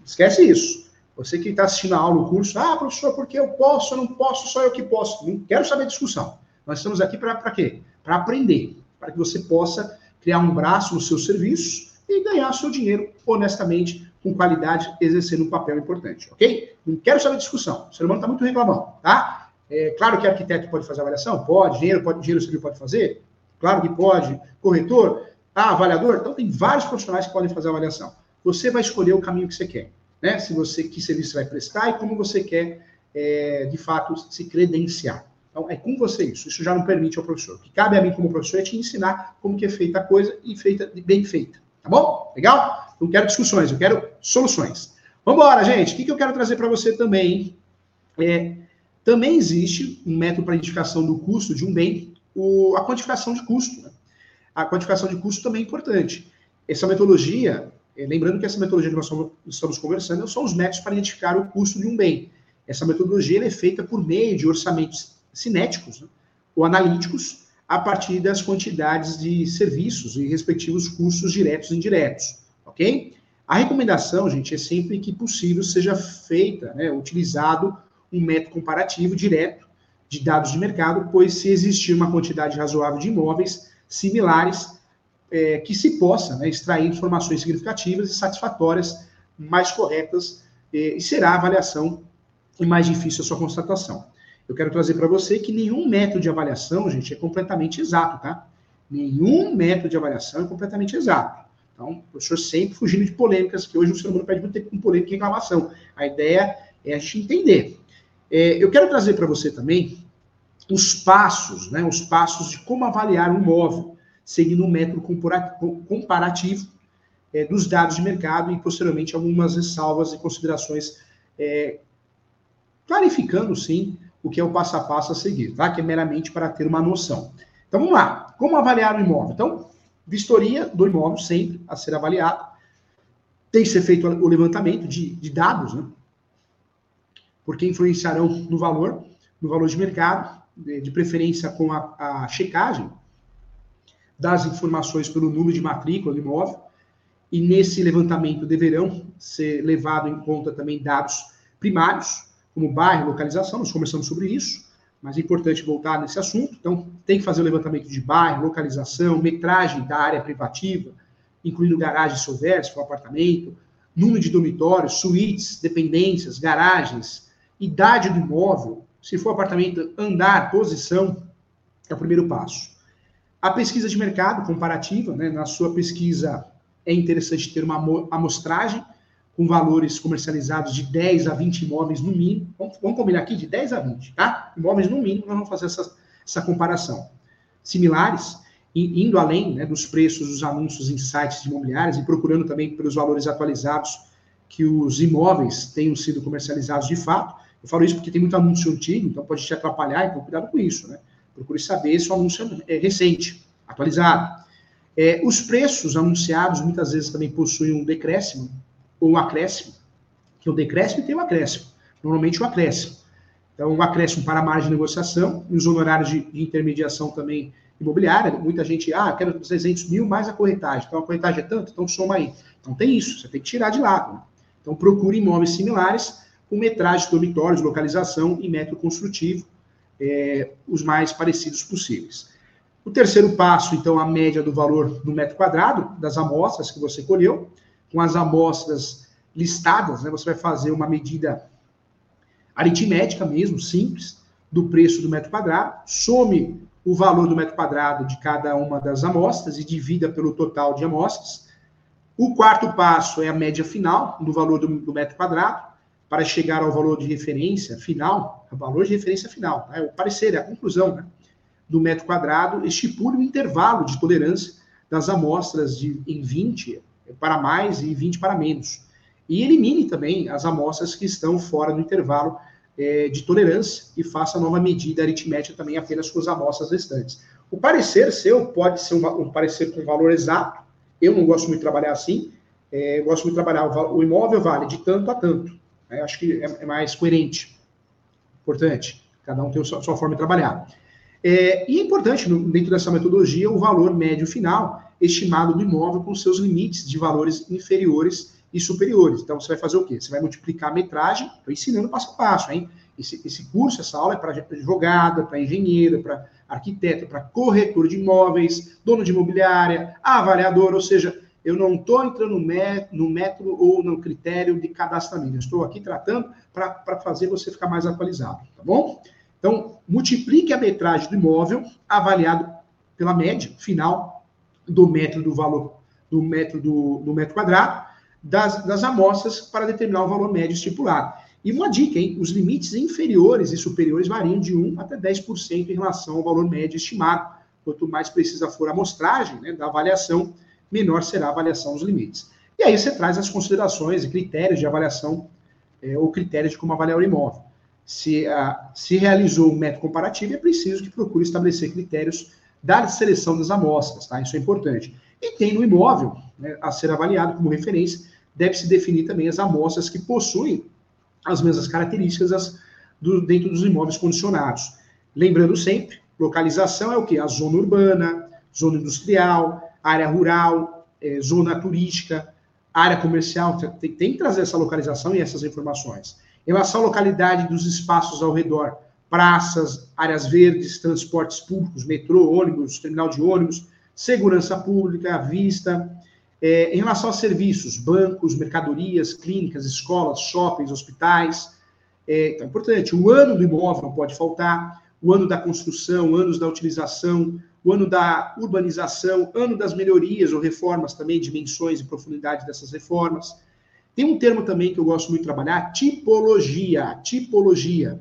Esquece isso. Você que está assistindo a aula, o curso, ah, professor, porque eu posso, eu não posso, só eu que posso. Não quero saber discussão. Nós estamos aqui para quê? Para aprender, para que você possa criar um braço no seu serviço e ganhar seu dinheiro honestamente, com qualidade, exercendo um papel importante, ok? Não quero saber discussão. O ser humano está muito reclamando, tá? É, claro que arquiteto pode fazer avaliação? Pode. Dinheiro pode, dinheiro civil pode fazer? Claro que pode. Corretor? Ah, avaliador? Então tem vários profissionais que podem fazer avaliação. Você vai escolher o caminho que você quer né? Se você que serviço vai prestar e como você quer, é, de fato, se credenciar. Então, é com você isso. Isso já não permite ao professor. O que cabe a mim como professor é te ensinar como que é feita a coisa e feita bem feita. Tá bom? Legal? Não quero discussões, eu quero soluções. Vamos embora, gente. O que, que eu quero trazer para você também? É, também existe um método para identificação do custo de um bem, o, a quantificação de custo. Né? A quantificação de custo também é importante. Essa metodologia, lembrando que essa metodologia que nós estamos conversando são os métodos para identificar o custo de um bem. Essa metodologia é feita por meio de orçamentos cinéticos né, ou analíticos a partir das quantidades de serviços e respectivos custos diretos e indiretos, ok? A recomendação, gente, é sempre que possível seja feita, né, utilizado um método comparativo direto de dados de mercado, pois se existir uma quantidade razoável de imóveis similares, é, que se possa né, extrair informações significativas e satisfatórias, mais corretas, é, e será a avaliação e mais difícil a sua constatação. Eu quero trazer para você que nenhum método de avaliação, gente, é completamente exato, tá? Nenhum método de avaliação é completamente exato. Então, o professor sempre fugindo de polêmicas, que hoje o ser humano perde muito tempo com polêmica e reclamação. A ideia é a gente entender. É, eu quero trazer para você também os passos, né, os passos de como avaliar um imóvel seguindo um método comparativo é, dos dados de mercado e, posteriormente, algumas ressalvas e considerações é, clarificando, sim, o que é o passo a passo a seguir, tá? Que é meramente para ter uma noção. Então, vamos lá. Como avaliar o imóvel? Então, vistoria do imóvel sempre a ser avaliado. Tem que ser feito o levantamento de, de dados, né? Porque influenciarão no valor, no valor de mercado, de, preferência com a, a checagem das informações pelo número de matrícula do imóvel, e nesse levantamento deverão ser levado em conta também dados primários, como bairro, localização, nós conversamos sobre isso, mas é importante voltar nesse assunto, então tem que fazer o levantamento de bairro, localização, metragem da área privativa, incluindo garagem se houver, se for apartamento, número de dormitórios, suítes, dependências, garagens, idade do imóvel, se for apartamento, andar, posição, é o primeiro passo. A pesquisa de mercado comparativa, né, na sua pesquisa é interessante ter uma amostragem com valores comercializados de 10 a 20 imóveis no mínimo. Vamos, combinar aqui de 10 a 20, tá? Imóveis no mínimo, nós vamos fazer essa, essa comparação. Similares, indo além né, dos preços dos anúncios em sites imobiliários e procurando também pelos valores atualizados que os imóveis tenham sido comercializados de fato. Eu falo isso porque tem muito anúncio antigo, então pode te atrapalhar, então cuidado com isso, né? Procure saber se o anúncio é recente, atualizado. É, os preços anunciados muitas vezes também possuem um decréscimo ou um acréscimo, que o decréscimo tem um acréscimo, normalmente o um acréscimo. Então, um acréscimo para a margem de negociação e os honorários de, de, intermediação também imobiliária. Muita gente, ah, quero 300 mil mais a corretagem. Então, a corretagem é tanto, então soma aí. Então, tem isso, você tem que tirar de lado. Né? Então, procure imóveis similares com metragem de dormitórios, localização e método construtivo é, os mais parecidos possíveis. O terceiro passo, então, a média do valor do metro quadrado das amostras que você colheu. Com as amostras listadas, né, você vai fazer uma medida aritmética mesmo, simples, do preço do metro quadrado, some o valor do metro quadrado de cada uma das amostras e divida pelo total de amostras. O quarto passo é a média final do valor do, do metro quadrado para chegar ao valor de referência final, valor de referência final, é o parecer, é a conclusão né, do metro quadrado, estipule o intervalo de tolerância das amostras de, em 20 para mais e 20 para menos. E elimine também as amostras que estão fora do intervalo é, de tolerância e faça nova medida aritmética também apenas com as amostras restantes. O parecer seu pode ser um, um parecer com valor exato, eu não gosto muito de trabalhar assim, é, eu gosto muito de trabalhar, o, o imóvel vale de tanto a tanto. Né? Acho que é, é, mais coerente. Importante. Cada um tem a sua, forma de trabalhar. É, e é importante, no, dentro dessa metodologia, o valor médio final estimado do imóvel com seus limites de valores inferiores e superiores. Então, você vai fazer o quê? Você vai multiplicar a metragem, estou ensinando passo a passo, hein? Esse, esse curso, essa aula é para advogada, para engenheiro, para arquiteto, para corretor de imóveis, dono de imobiliária, avaliador, ou seja, eu não estou entrando no método ou no critério de cadastramento. Eu estou aqui tratando para fazer você ficar mais atualizado, tá bom? Então, multiplique a metragem do imóvel avaliado pela média final do metro do valor do metro do, do metro quadrado das, das amostras para determinar o valor médio estipulado. E uma dica, hein? Os limites inferiores e superiores variam de 1 até 10% em relação ao valor médio estimado. Quanto mais precisa for a amostragem né, da avaliação, menor será a avaliação dos limites. E aí você traz as considerações e critérios de avaliação é, ou critérios de como avaliar o imóvel. Se, a, se realizou um método comparativo, é preciso que procure estabelecer critérios da seleção das amostras, tá? Isso é importante. E tem no imóvel, né, a ser avaliado como referência, deve-se definir também as amostras que possuem as mesmas características as, do, dentro dos imóveis condicionados. Lembrando sempre, localização é o que? A zona urbana, zona industrial, área rural, é, zona turística, área comercial, tem, tem, que trazer essa localização e essas informações. Em relação à localidade dos espaços ao redor, praças, áreas verdes, transportes públicos, metrô, ônibus, terminal de ônibus, segurança pública, vista. É, em relação a serviços, bancos, mercadorias, clínicas, escolas, shoppings, hospitais. É, então, é importante, o ano do imóvel não pode faltar, o ano da construção, anos da utilização, o ano da urbanização, ano das melhorias ou reformas também, dimensões e profundidade dessas reformas. Tem um termo também que eu gosto muito de trabalhar, tipologia. Tipologia.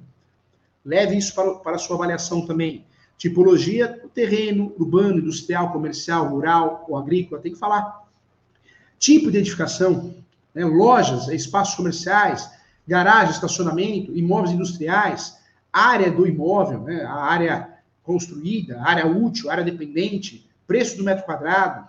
Leve isso para, para a sua avaliação também. Tipologia terreno, urbano, industrial, comercial, rural ou agrícola, tem que falar. Tipo de edificação, né? lojas, espaços comerciais, garagem, estacionamento, imóveis industriais, área do imóvel, né? a área construída, área útil, área dependente, preço do metro quadrado,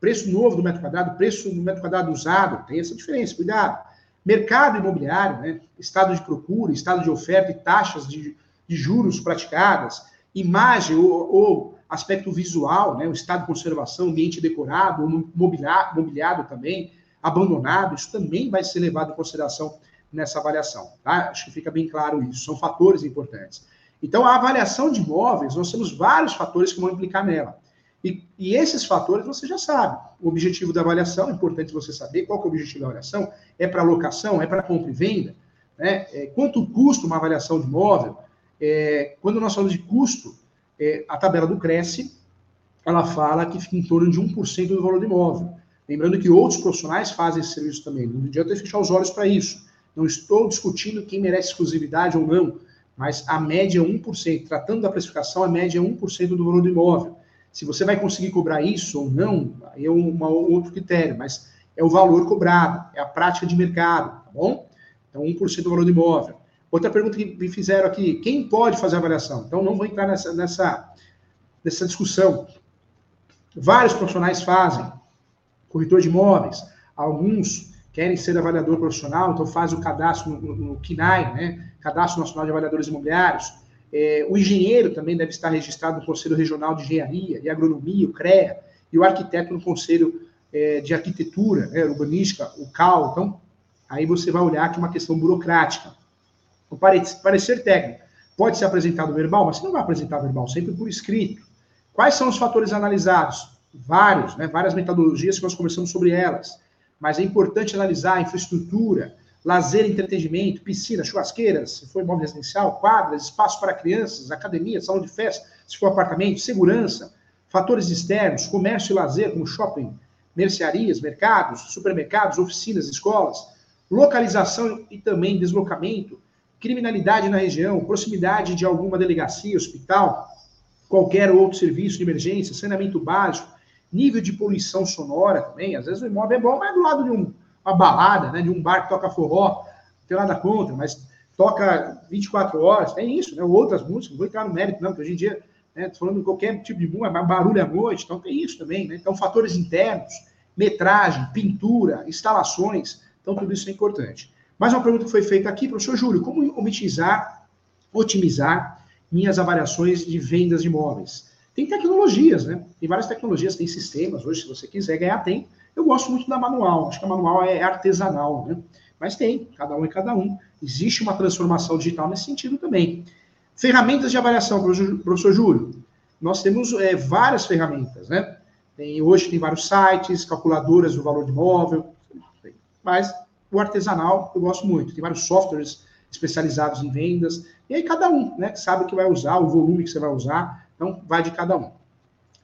preço novo do metro quadrado, preço do metro quadrado usado, tem essa diferença, cuidado. Mercado imobiliário, né? estado de procura, estado de oferta e taxas de, de juros praticadas, imagem ou, ou, aspecto visual, né? o estado de conservação, ambiente decorado, mobiliado, mobiliado também, abandonado, isso também vai ser levado em consideração nessa avaliação. Tá? Acho que fica bem claro isso, são fatores importantes. Então, a avaliação de imóveis, nós temos vários fatores que vão implicar nela. E, e, esses fatores você já sabe. O objetivo da avaliação, é importante você saber qual é o objetivo da avaliação. É para locação? É para compra e venda? Né? É, quanto custa uma avaliação de imóvel? É, quando nós falamos de custo, é, a tabela do Cresce, ela fala que fica em torno de 1% do valor do imóvel. Lembrando que outros profissionais fazem esse serviço também. Não adianta fechar os olhos para isso. Não estou discutindo quem merece exclusividade ou não mas a média é 1%. Tratando da precificação, a média é 1% do valor do imóvel. Se você vai conseguir cobrar isso ou não, aí é um outro critério, mas é o valor cobrado, é a prática de mercado, tá bom? Então, 1% do valor do imóvel. Outra pergunta que me fizeram aqui, quem pode fazer a avaliação? Então, não vou entrar nessa, nessa, nessa discussão. Vários profissionais fazem, corretor de imóveis, alguns querem ser avaliador profissional, então faz o cadastro no, no, no KINAI, né? Cadastro Nacional de Avaliadores Imobiliários. É, o engenheiro também deve estar registrado no Conselho Regional de Engenharia e Agronomia, o CREA, e o arquiteto no Conselho é, de Arquitetura, né, Urbanística, o CAL. Então, aí você vai olhar que é uma questão burocrática. O parecer técnico pode ser apresentado verbal, mas você não vai apresentar verbal, sempre por escrito. Quais são os fatores analisados? Vários, né, várias metodologias que nós conversamos sobre elas. Mas é importante analisar a infraestrutura, lazer entretenimento, piscina, churrasqueiras, se for imóvel residencial, quadras, espaço para crianças, academia, salão de festa, se for apartamento, segurança, fatores externos, comércio e lazer, como shopping, mercearias, mercados, supermercados, oficinas, escolas, localização e também deslocamento, criminalidade na região, proximidade de alguma delegacia, hospital, qualquer outro serviço de emergência, saneamento básico, nível de poluição sonora também. Às vezes o imóvel é bom, mas é do lado de um uma balada, né, de um bar que toca forró, não tem nada contra, mas toca 24 horas, tem isso, né, outras músicas, não vou entrar no mérito não, porque hoje em dia, né, falando de qualquer tipo de música, barulho à noite, então tem isso também, né, então fatores internos, metragem, pintura, instalações, então tudo isso é importante. Mais uma pergunta que foi feita aqui, professor Júlio, como otimizar, otimizar minhas avaliações de vendas de imóveis? Tem tecnologias, né? Tem várias tecnologias, tem sistemas. Hoje, se você quiser ganhar, tem. Eu gosto muito da manual. Acho que a manual é artesanal, né? Mas tem, cada um é cada um. Existe uma transformação digital nesse sentido também. Ferramentas de avaliação, professor Júlio. Nós temos é, várias ferramentas, né? Tem, hoje tem vários sites, calculadoras do valor de imóvel, mas o artesanal eu gosto muito. Tem vários softwares especializados em vendas, e aí cada um, né, sabe o que vai usar, o volume que você vai usar, então vai de cada um.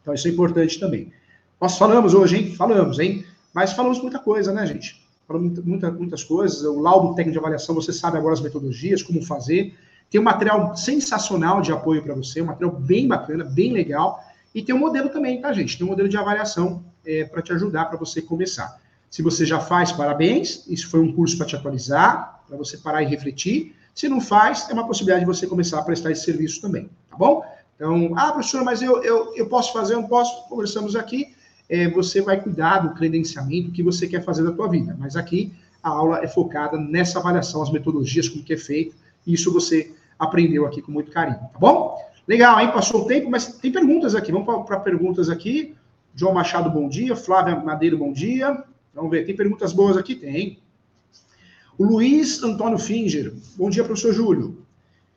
Então isso é importante também. Nós falamos hoje, hein? Falamos, hein? Mas falamos muita coisa, né, gente? Falamos muita, muitas coisas. O laudo técnico de avaliação, você sabe agora as metodologias, como fazer. Tem um material sensacional de apoio para você, um material bem bacana, bem legal. E tem um modelo também, tá, gente? Tem um modelo de avaliação é, para te ajudar, para você começar. Se você já faz, parabéns. Isso foi um curso para te atualizar, para você parar e refletir. Se não faz, é uma possibilidade de você começar a prestar esse serviço também, tá bom? Então, ah, professora, mas eu, eu, eu posso fazer, eu não posso, conversamos aqui. É, você vai cuidar do credenciamento que você quer fazer da tua vida. Mas aqui a aula é focada nessa avaliação, as metodologias, como que é feito. E isso você aprendeu aqui com muito carinho, tá bom? Legal, hein? Passou o tempo, mas tem perguntas aqui. Vamos para perguntas aqui. João Machado, bom dia. Flávia Madeiro, bom dia. Vamos ver, tem perguntas boas aqui? Tem. O Luiz Antônio Finger, bom dia, professor Júlio.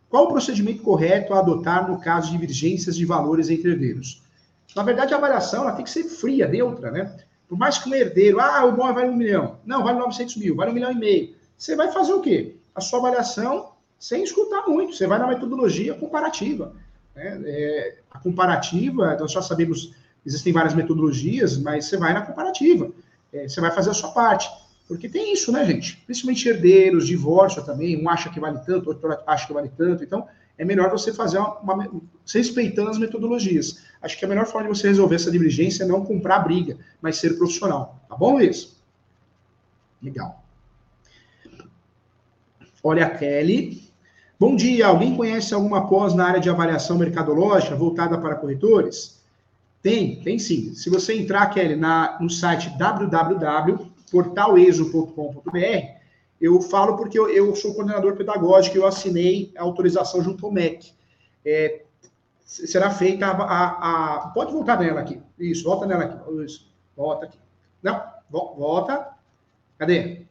Qual o procedimento correto a adotar no caso de divergências de valores entre herdeiros? Na verdade, a avaliação ela tem que ser fria, neutra, né? Por mais que um herdeiro, ah, o bom vale um milhão. Não, vale 900 mil, vale um milhão e meio. Você vai fazer o quê? A sua avaliação sem escutar muito. Você vai na metodologia comparativa. Né? É, a comparativa, nós já sabemos, existem várias metodologias, mas você vai na comparativa é, você vai fazer a sua parte. Porque tem isso, né, gente? Principalmente herdeiros, divórcio também, um acha que vale tanto, outro acha que vale tanto. Então, é melhor você fazer uma, uma respeitando as metodologias. Acho que a melhor forma de você resolver essa divergência é não comprar briga, mas ser profissional. Tá bom, Luiz? Legal. Olha a Kelly. Bom dia. Alguém conhece alguma pós na área de avaliação mercadológica voltada para corretores? Tem, tem sim. Se você entrar, Kelly, na, no site www.portaleso.com.br, eu falo porque eu, eu, sou coordenador pedagógico eu assinei a autorização junto ao MEC. É, será feita a, a, a, Pode voltar nela aqui. Isso, volta nela aqui. Isso, volta aqui. Não, volta. Cadê?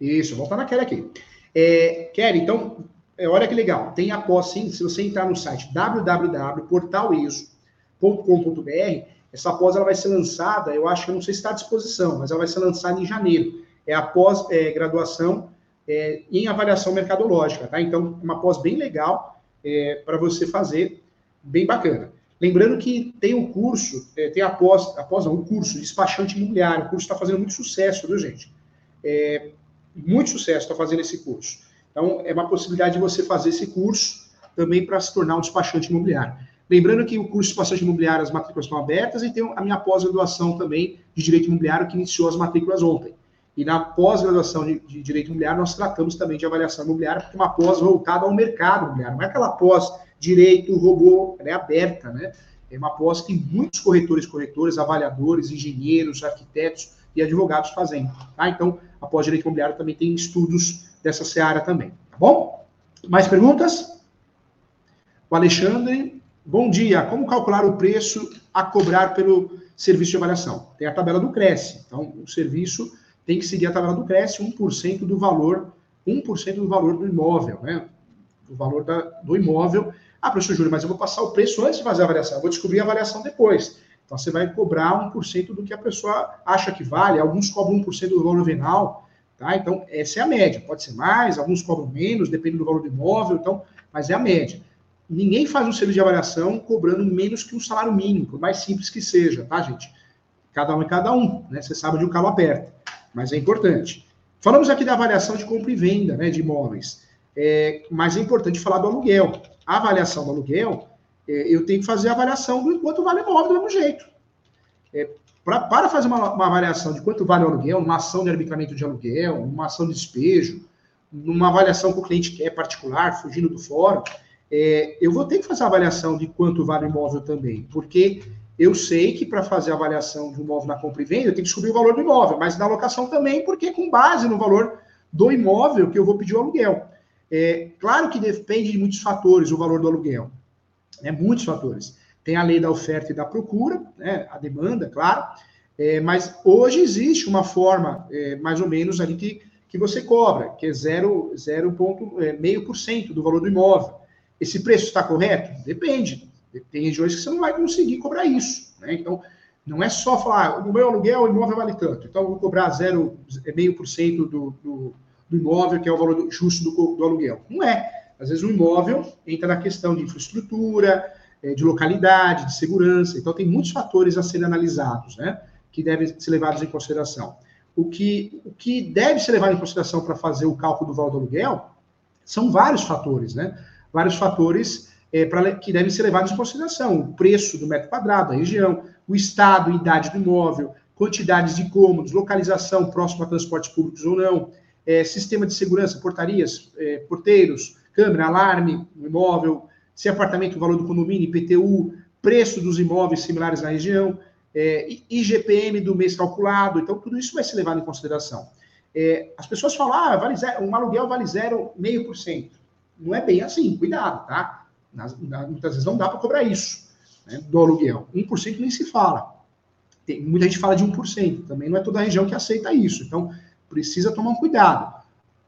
Isso, volta naquela aqui. É, Kelly, então, é, olha que legal. Tem a pós, sim, se você entrar no site www.portaleso.com.br, com.br essa pós ela vai ser lançada, eu acho que não sei se está à disposição, mas ela vai ser lançada em janeiro. É a pós-graduação é, é, em avaliação mercadológica, tá? Então, uma pós bem legal é, para você fazer, bem bacana. Lembrando que tem um curso, é, tem a pós, a pós não, um curso de despachante imobiliário. O curso está fazendo muito sucesso, viu, gente? É, muito sucesso está fazendo esse curso. Então, é uma possibilidade de você fazer esse curso também para se tornar um despachante imobiliário. Lembrando que o curso de passagem imobiliária, as matrículas estão abertas, e tem a minha pós-graduação também de Direito Imobiliário, que iniciou as matrículas ontem. E na pós-graduação de, de, Direito Imobiliário, nós tratamos também de avaliação imobiliária, porque é uma pós voltada ao mercado imobiliário. Não é aquela pós direito, robô, ela é aberta, né? É uma pós que muitos corretores, corretores, avaliadores, engenheiros, arquitetos e advogados fazem. Tá? Então, a pós-direito imobiliário também tem estudos dessa seara também. Tá bom? Mais perguntas? O Alexandre Bom dia. Como calcular o preço a cobrar pelo serviço de avaliação? Tem a tabela do Cresce. Então, o serviço tem que seguir a tabela do Cresce, 1% do valor, 1% do valor do imóvel, né? Do valor da, do imóvel. Ah, professor Júlio, mas eu vou passar o preço antes de fazer a avaliação, eu vou descobrir a avaliação depois. Então, você vai cobrar 1% do que a pessoa acha que vale, alguns cobram 1% do valor venal, tá? Então, essa é a média. Pode ser mais, alguns cobram menos, depende do valor do imóvel, então, mas é a média ninguém faz um serviço de avaliação cobrando menos que um salário mínimo, por mais simples que seja, tá, gente? Cada um é cada um, né? Você sabe de um calo aperta, mas é importante. Falamos aqui da avaliação de compra e venda, né, de imóveis, é, mas é importante falar do aluguel. A avaliação do aluguel, é, eu tenho que fazer a avaliação do quanto vale o imóvel do mesmo jeito. É, pra, para fazer uma, uma, avaliação de quanto vale o aluguel, uma ação de arbitramento de aluguel, uma ação de despejo, numa avaliação que o cliente quer particular, fugindo do fórum, é, eu vou ter que fazer a avaliação de quanto vale o imóvel também, porque eu sei que para fazer a avaliação de um imóvel na compra e venda, eu tenho que descobrir o valor do imóvel, mas na locação também, porque com base no valor do imóvel que eu vou pedir o aluguel. É, claro que depende de muitos fatores o valor do aluguel. Né? Muitos fatores. Tem a lei da oferta e da procura, né? a demanda, claro, é, mas hoje existe uma forma, é, mais ou menos, ali que, que você cobra, que é 0,5% é, do valor do imóvel. Esse preço está correto? Depende. Tem regiões que você não vai conseguir cobrar isso. Né? Então, não é só falar, ah, o meu aluguel, o imóvel vale tanto, então eu vou cobrar 0,5% do, do, do imóvel, que é o valor justo do, do aluguel. Não é. Às vezes, um imóvel entra na questão de infraestrutura, é, de localidade, de segurança. Então, tem muitos fatores a serem analisados, né? Que devem ser levados em consideração. O que, o que deve ser levado em consideração para fazer o cálculo do valor do aluguel são vários fatores, né? Vários fatores é, pra, que devem ser levados em consideração. O preço do metro quadrado, a região, o estado e idade do imóvel, quantidades de cômodos, localização próximo a transportes públicos ou não, é, sistema de segurança, portarias, é, porteiros, câmera, alarme imóvel, se apartamento, o valor do condomínio, IPTU, preço dos imóveis similares na região, é, IGPM do mês calculado. Então, tudo isso vai ser levado em consideração. É, as pessoas falam, ah, vale zero, um aluguel vale 0,5%. Não é bem assim, cuidado, tá? Nas, na, muitas vezes não dá para cobrar isso né, do aluguel. 1% nem se fala. Tem, muita gente fala de 1%, também não é toda a região que aceita isso. Então, precisa tomar um cuidado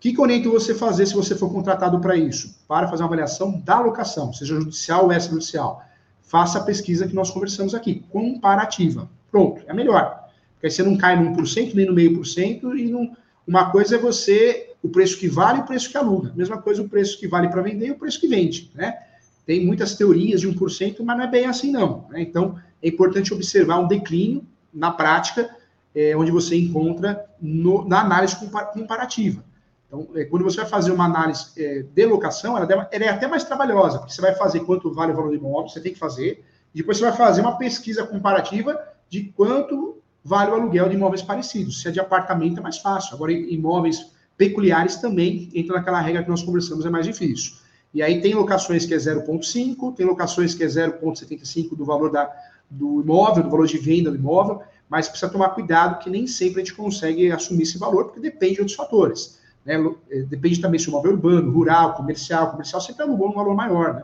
que, que eu oriento você fazer se você for contratado para isso? Para fazer uma avaliação da locação, seja judicial ou extrajudicial. Faça a pesquisa que nós conversamos aqui, comparativa. Pronto, é melhor. Porque aí você não cai no 1%, nem no meio por cento, e não... uma coisa é você, o preço que vale e o preço que aluga. Mesma coisa o preço que vale para vender e o preço que vende, né? Tem muitas teorias de 1%, mas não é bem assim não. Né? Então, é importante observar um declínio na prática, é, onde você encontra no, na análise comparativa. Então, é, quando você vai fazer uma análise é, de locação, ela, ela, é até mais trabalhosa, porque você vai fazer quanto vale o valor do imóvel, você tem que fazer, depois você vai fazer uma pesquisa comparativa de quanto vale o aluguel de imóveis parecidos. Se é de apartamento, é mais fácil. Agora, imóveis peculiares também entra naquela regra que nós conversamos, é mais difícil. E aí tem locações que é 0,5, tem locações que é 0,75 do valor da, do imóvel, do valor de venda do imóvel, mas precisa tomar cuidado que nem sempre a gente consegue assumir esse valor, porque depende de outros fatores. Né? Eh, depende também se o imóvel é urbano, rural, comercial. Comercial sempre alugou um valor maior, né?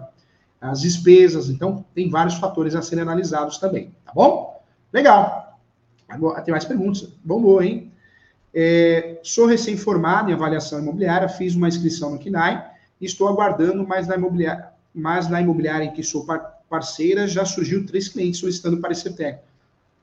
As despesas, então, tem vários fatores a serem analisados também, tá bom? Legal. Agora, tem mais perguntas. Bombou, hein? É, sou recém-formado em avaliação imobiliária, fiz uma inscrição no KINAI e estou aguardando, mas na imobiliária, mas na imobiliária em que sou parceira já surgiu três clientes solicitando parecer técnico.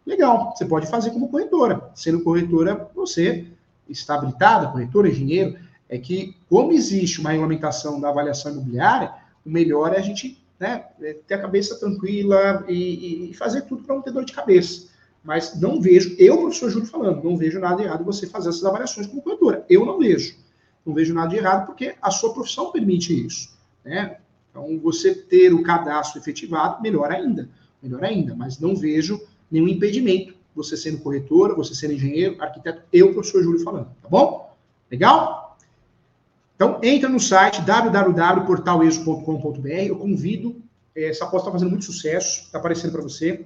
Legal, você pode fazer como corretora. Sendo corretora, você está habilitada, corretor, engenheiro, é que, como existe uma regulamentação da avaliação imobiliária, o melhor é a gente né, é ter a cabeça tranquila e, e fazer tudo para não ter dor de cabeça. Mas não vejo, eu, professor Júlio, falando, não vejo nada errado você fazer essas avaliações como corretora. Eu não vejo. Não vejo nada de errado porque a sua profissão permite isso. Né? Então, você ter o cadastro efetivado, melhor ainda. Melhor ainda. Mas não vejo nenhum impedimento você sendo corretora, você sendo engenheiro, arquiteto, eu, professor Júlio, falando, tá bom? Legal? Então, entra no site www.portaleso.com.br, eu convido, eh, essa aposta está fazendo muito sucesso, está aparecendo para você,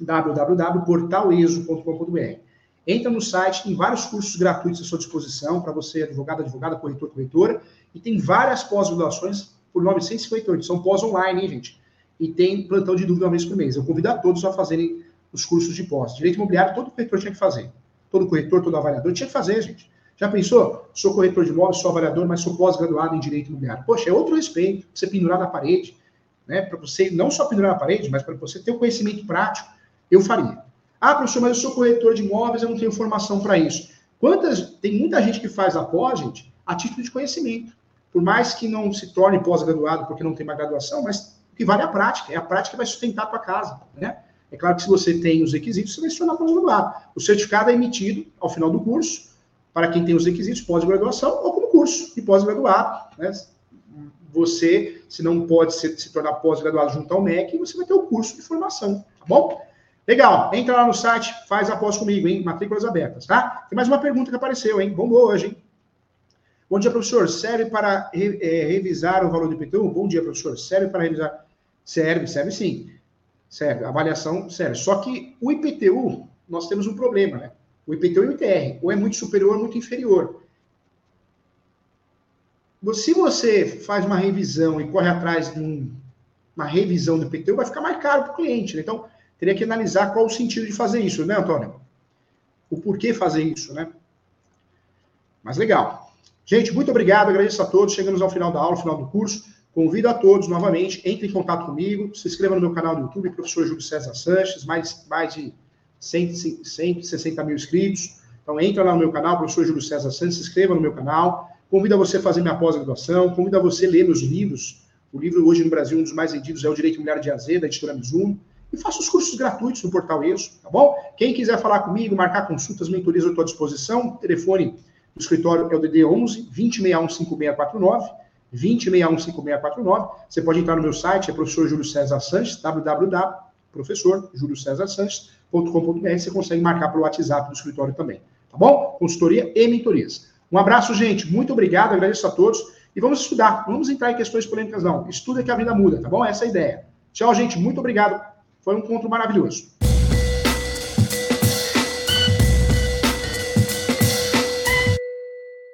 www.portaleso.com.br. Entra no site, tem vários cursos gratuitos à sua disposição, para você, advogado, advogada, corretor, corretora, e tem várias pós-graduações por 958, são pós online, hein, gente? E tem plantão de dúvida uma vez por mês. Eu convido a todos a fazerem os cursos de pós. Direito imobiliário, todo corretor tinha que fazer. Todo corretor, todo avaliador tinha que fazer, gente. Já pensou? Sou corretor de imóveis, sou avaliador, mas sou pós-graduado em direito imobiliário. Poxa, é outro respeito. Você pendurar na parede, né? Para você não só pendurar na parede, mas para você ter o conhecimento prático, eu faria. Ah, professor, mas eu sou corretor de imóveis, eu não tenho formação para isso. Quantas? Tem muita gente que faz a pós, gente, a título de conhecimento. Por mais que não se torne pós-graduado porque não tem uma graduação, mas o que vale é a prática. É a prática que vai sustentar a tua casa, né? É claro que se você tem os requisitos, você vai se tornar pós-graduado. O certificado é emitido ao final do curso, para quem tem os requisitos pós-graduação ou como curso de pós-graduado. Né? Você, se não pode se, se tornar pós-graduado junto ao MEC, você vai ter o curso de formação, tá bom? Legal, entra lá no site, faz a pós comigo, hein? Matrículas abertas, tá? Tem mais uma pergunta que apareceu, hein? Vamos hoje, hein? Bom dia, professor. Serve para é, revisar o valor do IPTU? Bom dia, professor. Serve para revisar? Serve, serve sim. Serve, avaliação serve. Só que o IPTU, nós temos um problema, né? O IPTU e o ITR, ou é muito superior ou muito inferior. Se você faz uma revisão e corre atrás de um, uma revisão do IPTU, vai ficar mais caro para o cliente. Né? Então, teria que analisar qual o sentido de fazer isso, né, Antônio? O porquê fazer isso, né? Mas legal. Gente, muito obrigado, agradeço a todos. Chegamos ao final da aula, final do curso. Convido a todos novamente, entre em contato comigo, se inscreva no meu canal do YouTube, professor Júlio César Sanches, mais, mais de 160 mil inscritos. Então, entra lá no meu canal, professor Júlio César Sanches, se inscreva no meu canal. Convido a você a fazer minha pós-graduação, convido a você a ler meus livros. O livro hoje no Brasil, um dos mais vendidos, é O Direito Imobiliário de AZ, da editora Mizuno. E faço os cursos gratuitos no portal ESO, tá bom? Quem quiser falar comigo, marcar consultas, mentorias, eu estou à disposição. O telefone do escritório é o DD 11 2061 5649. 20615649. Você pode entrar no meu site, é professor Júlio César Sanches, www.professorjuliocesarsanches.com.br. Você consegue marcar pelo WhatsApp do escritório também. Tá bom? Consultoria e mentorias. Um abraço, gente. Muito obrigado, agradeço a todos. E vamos estudar. Vamos entrar em questões polêmicas, não. Estuda que a vida muda, tá bom? Essa é a ideia. Tchau, gente. Muito obrigado. Foi um encontro maravilhoso.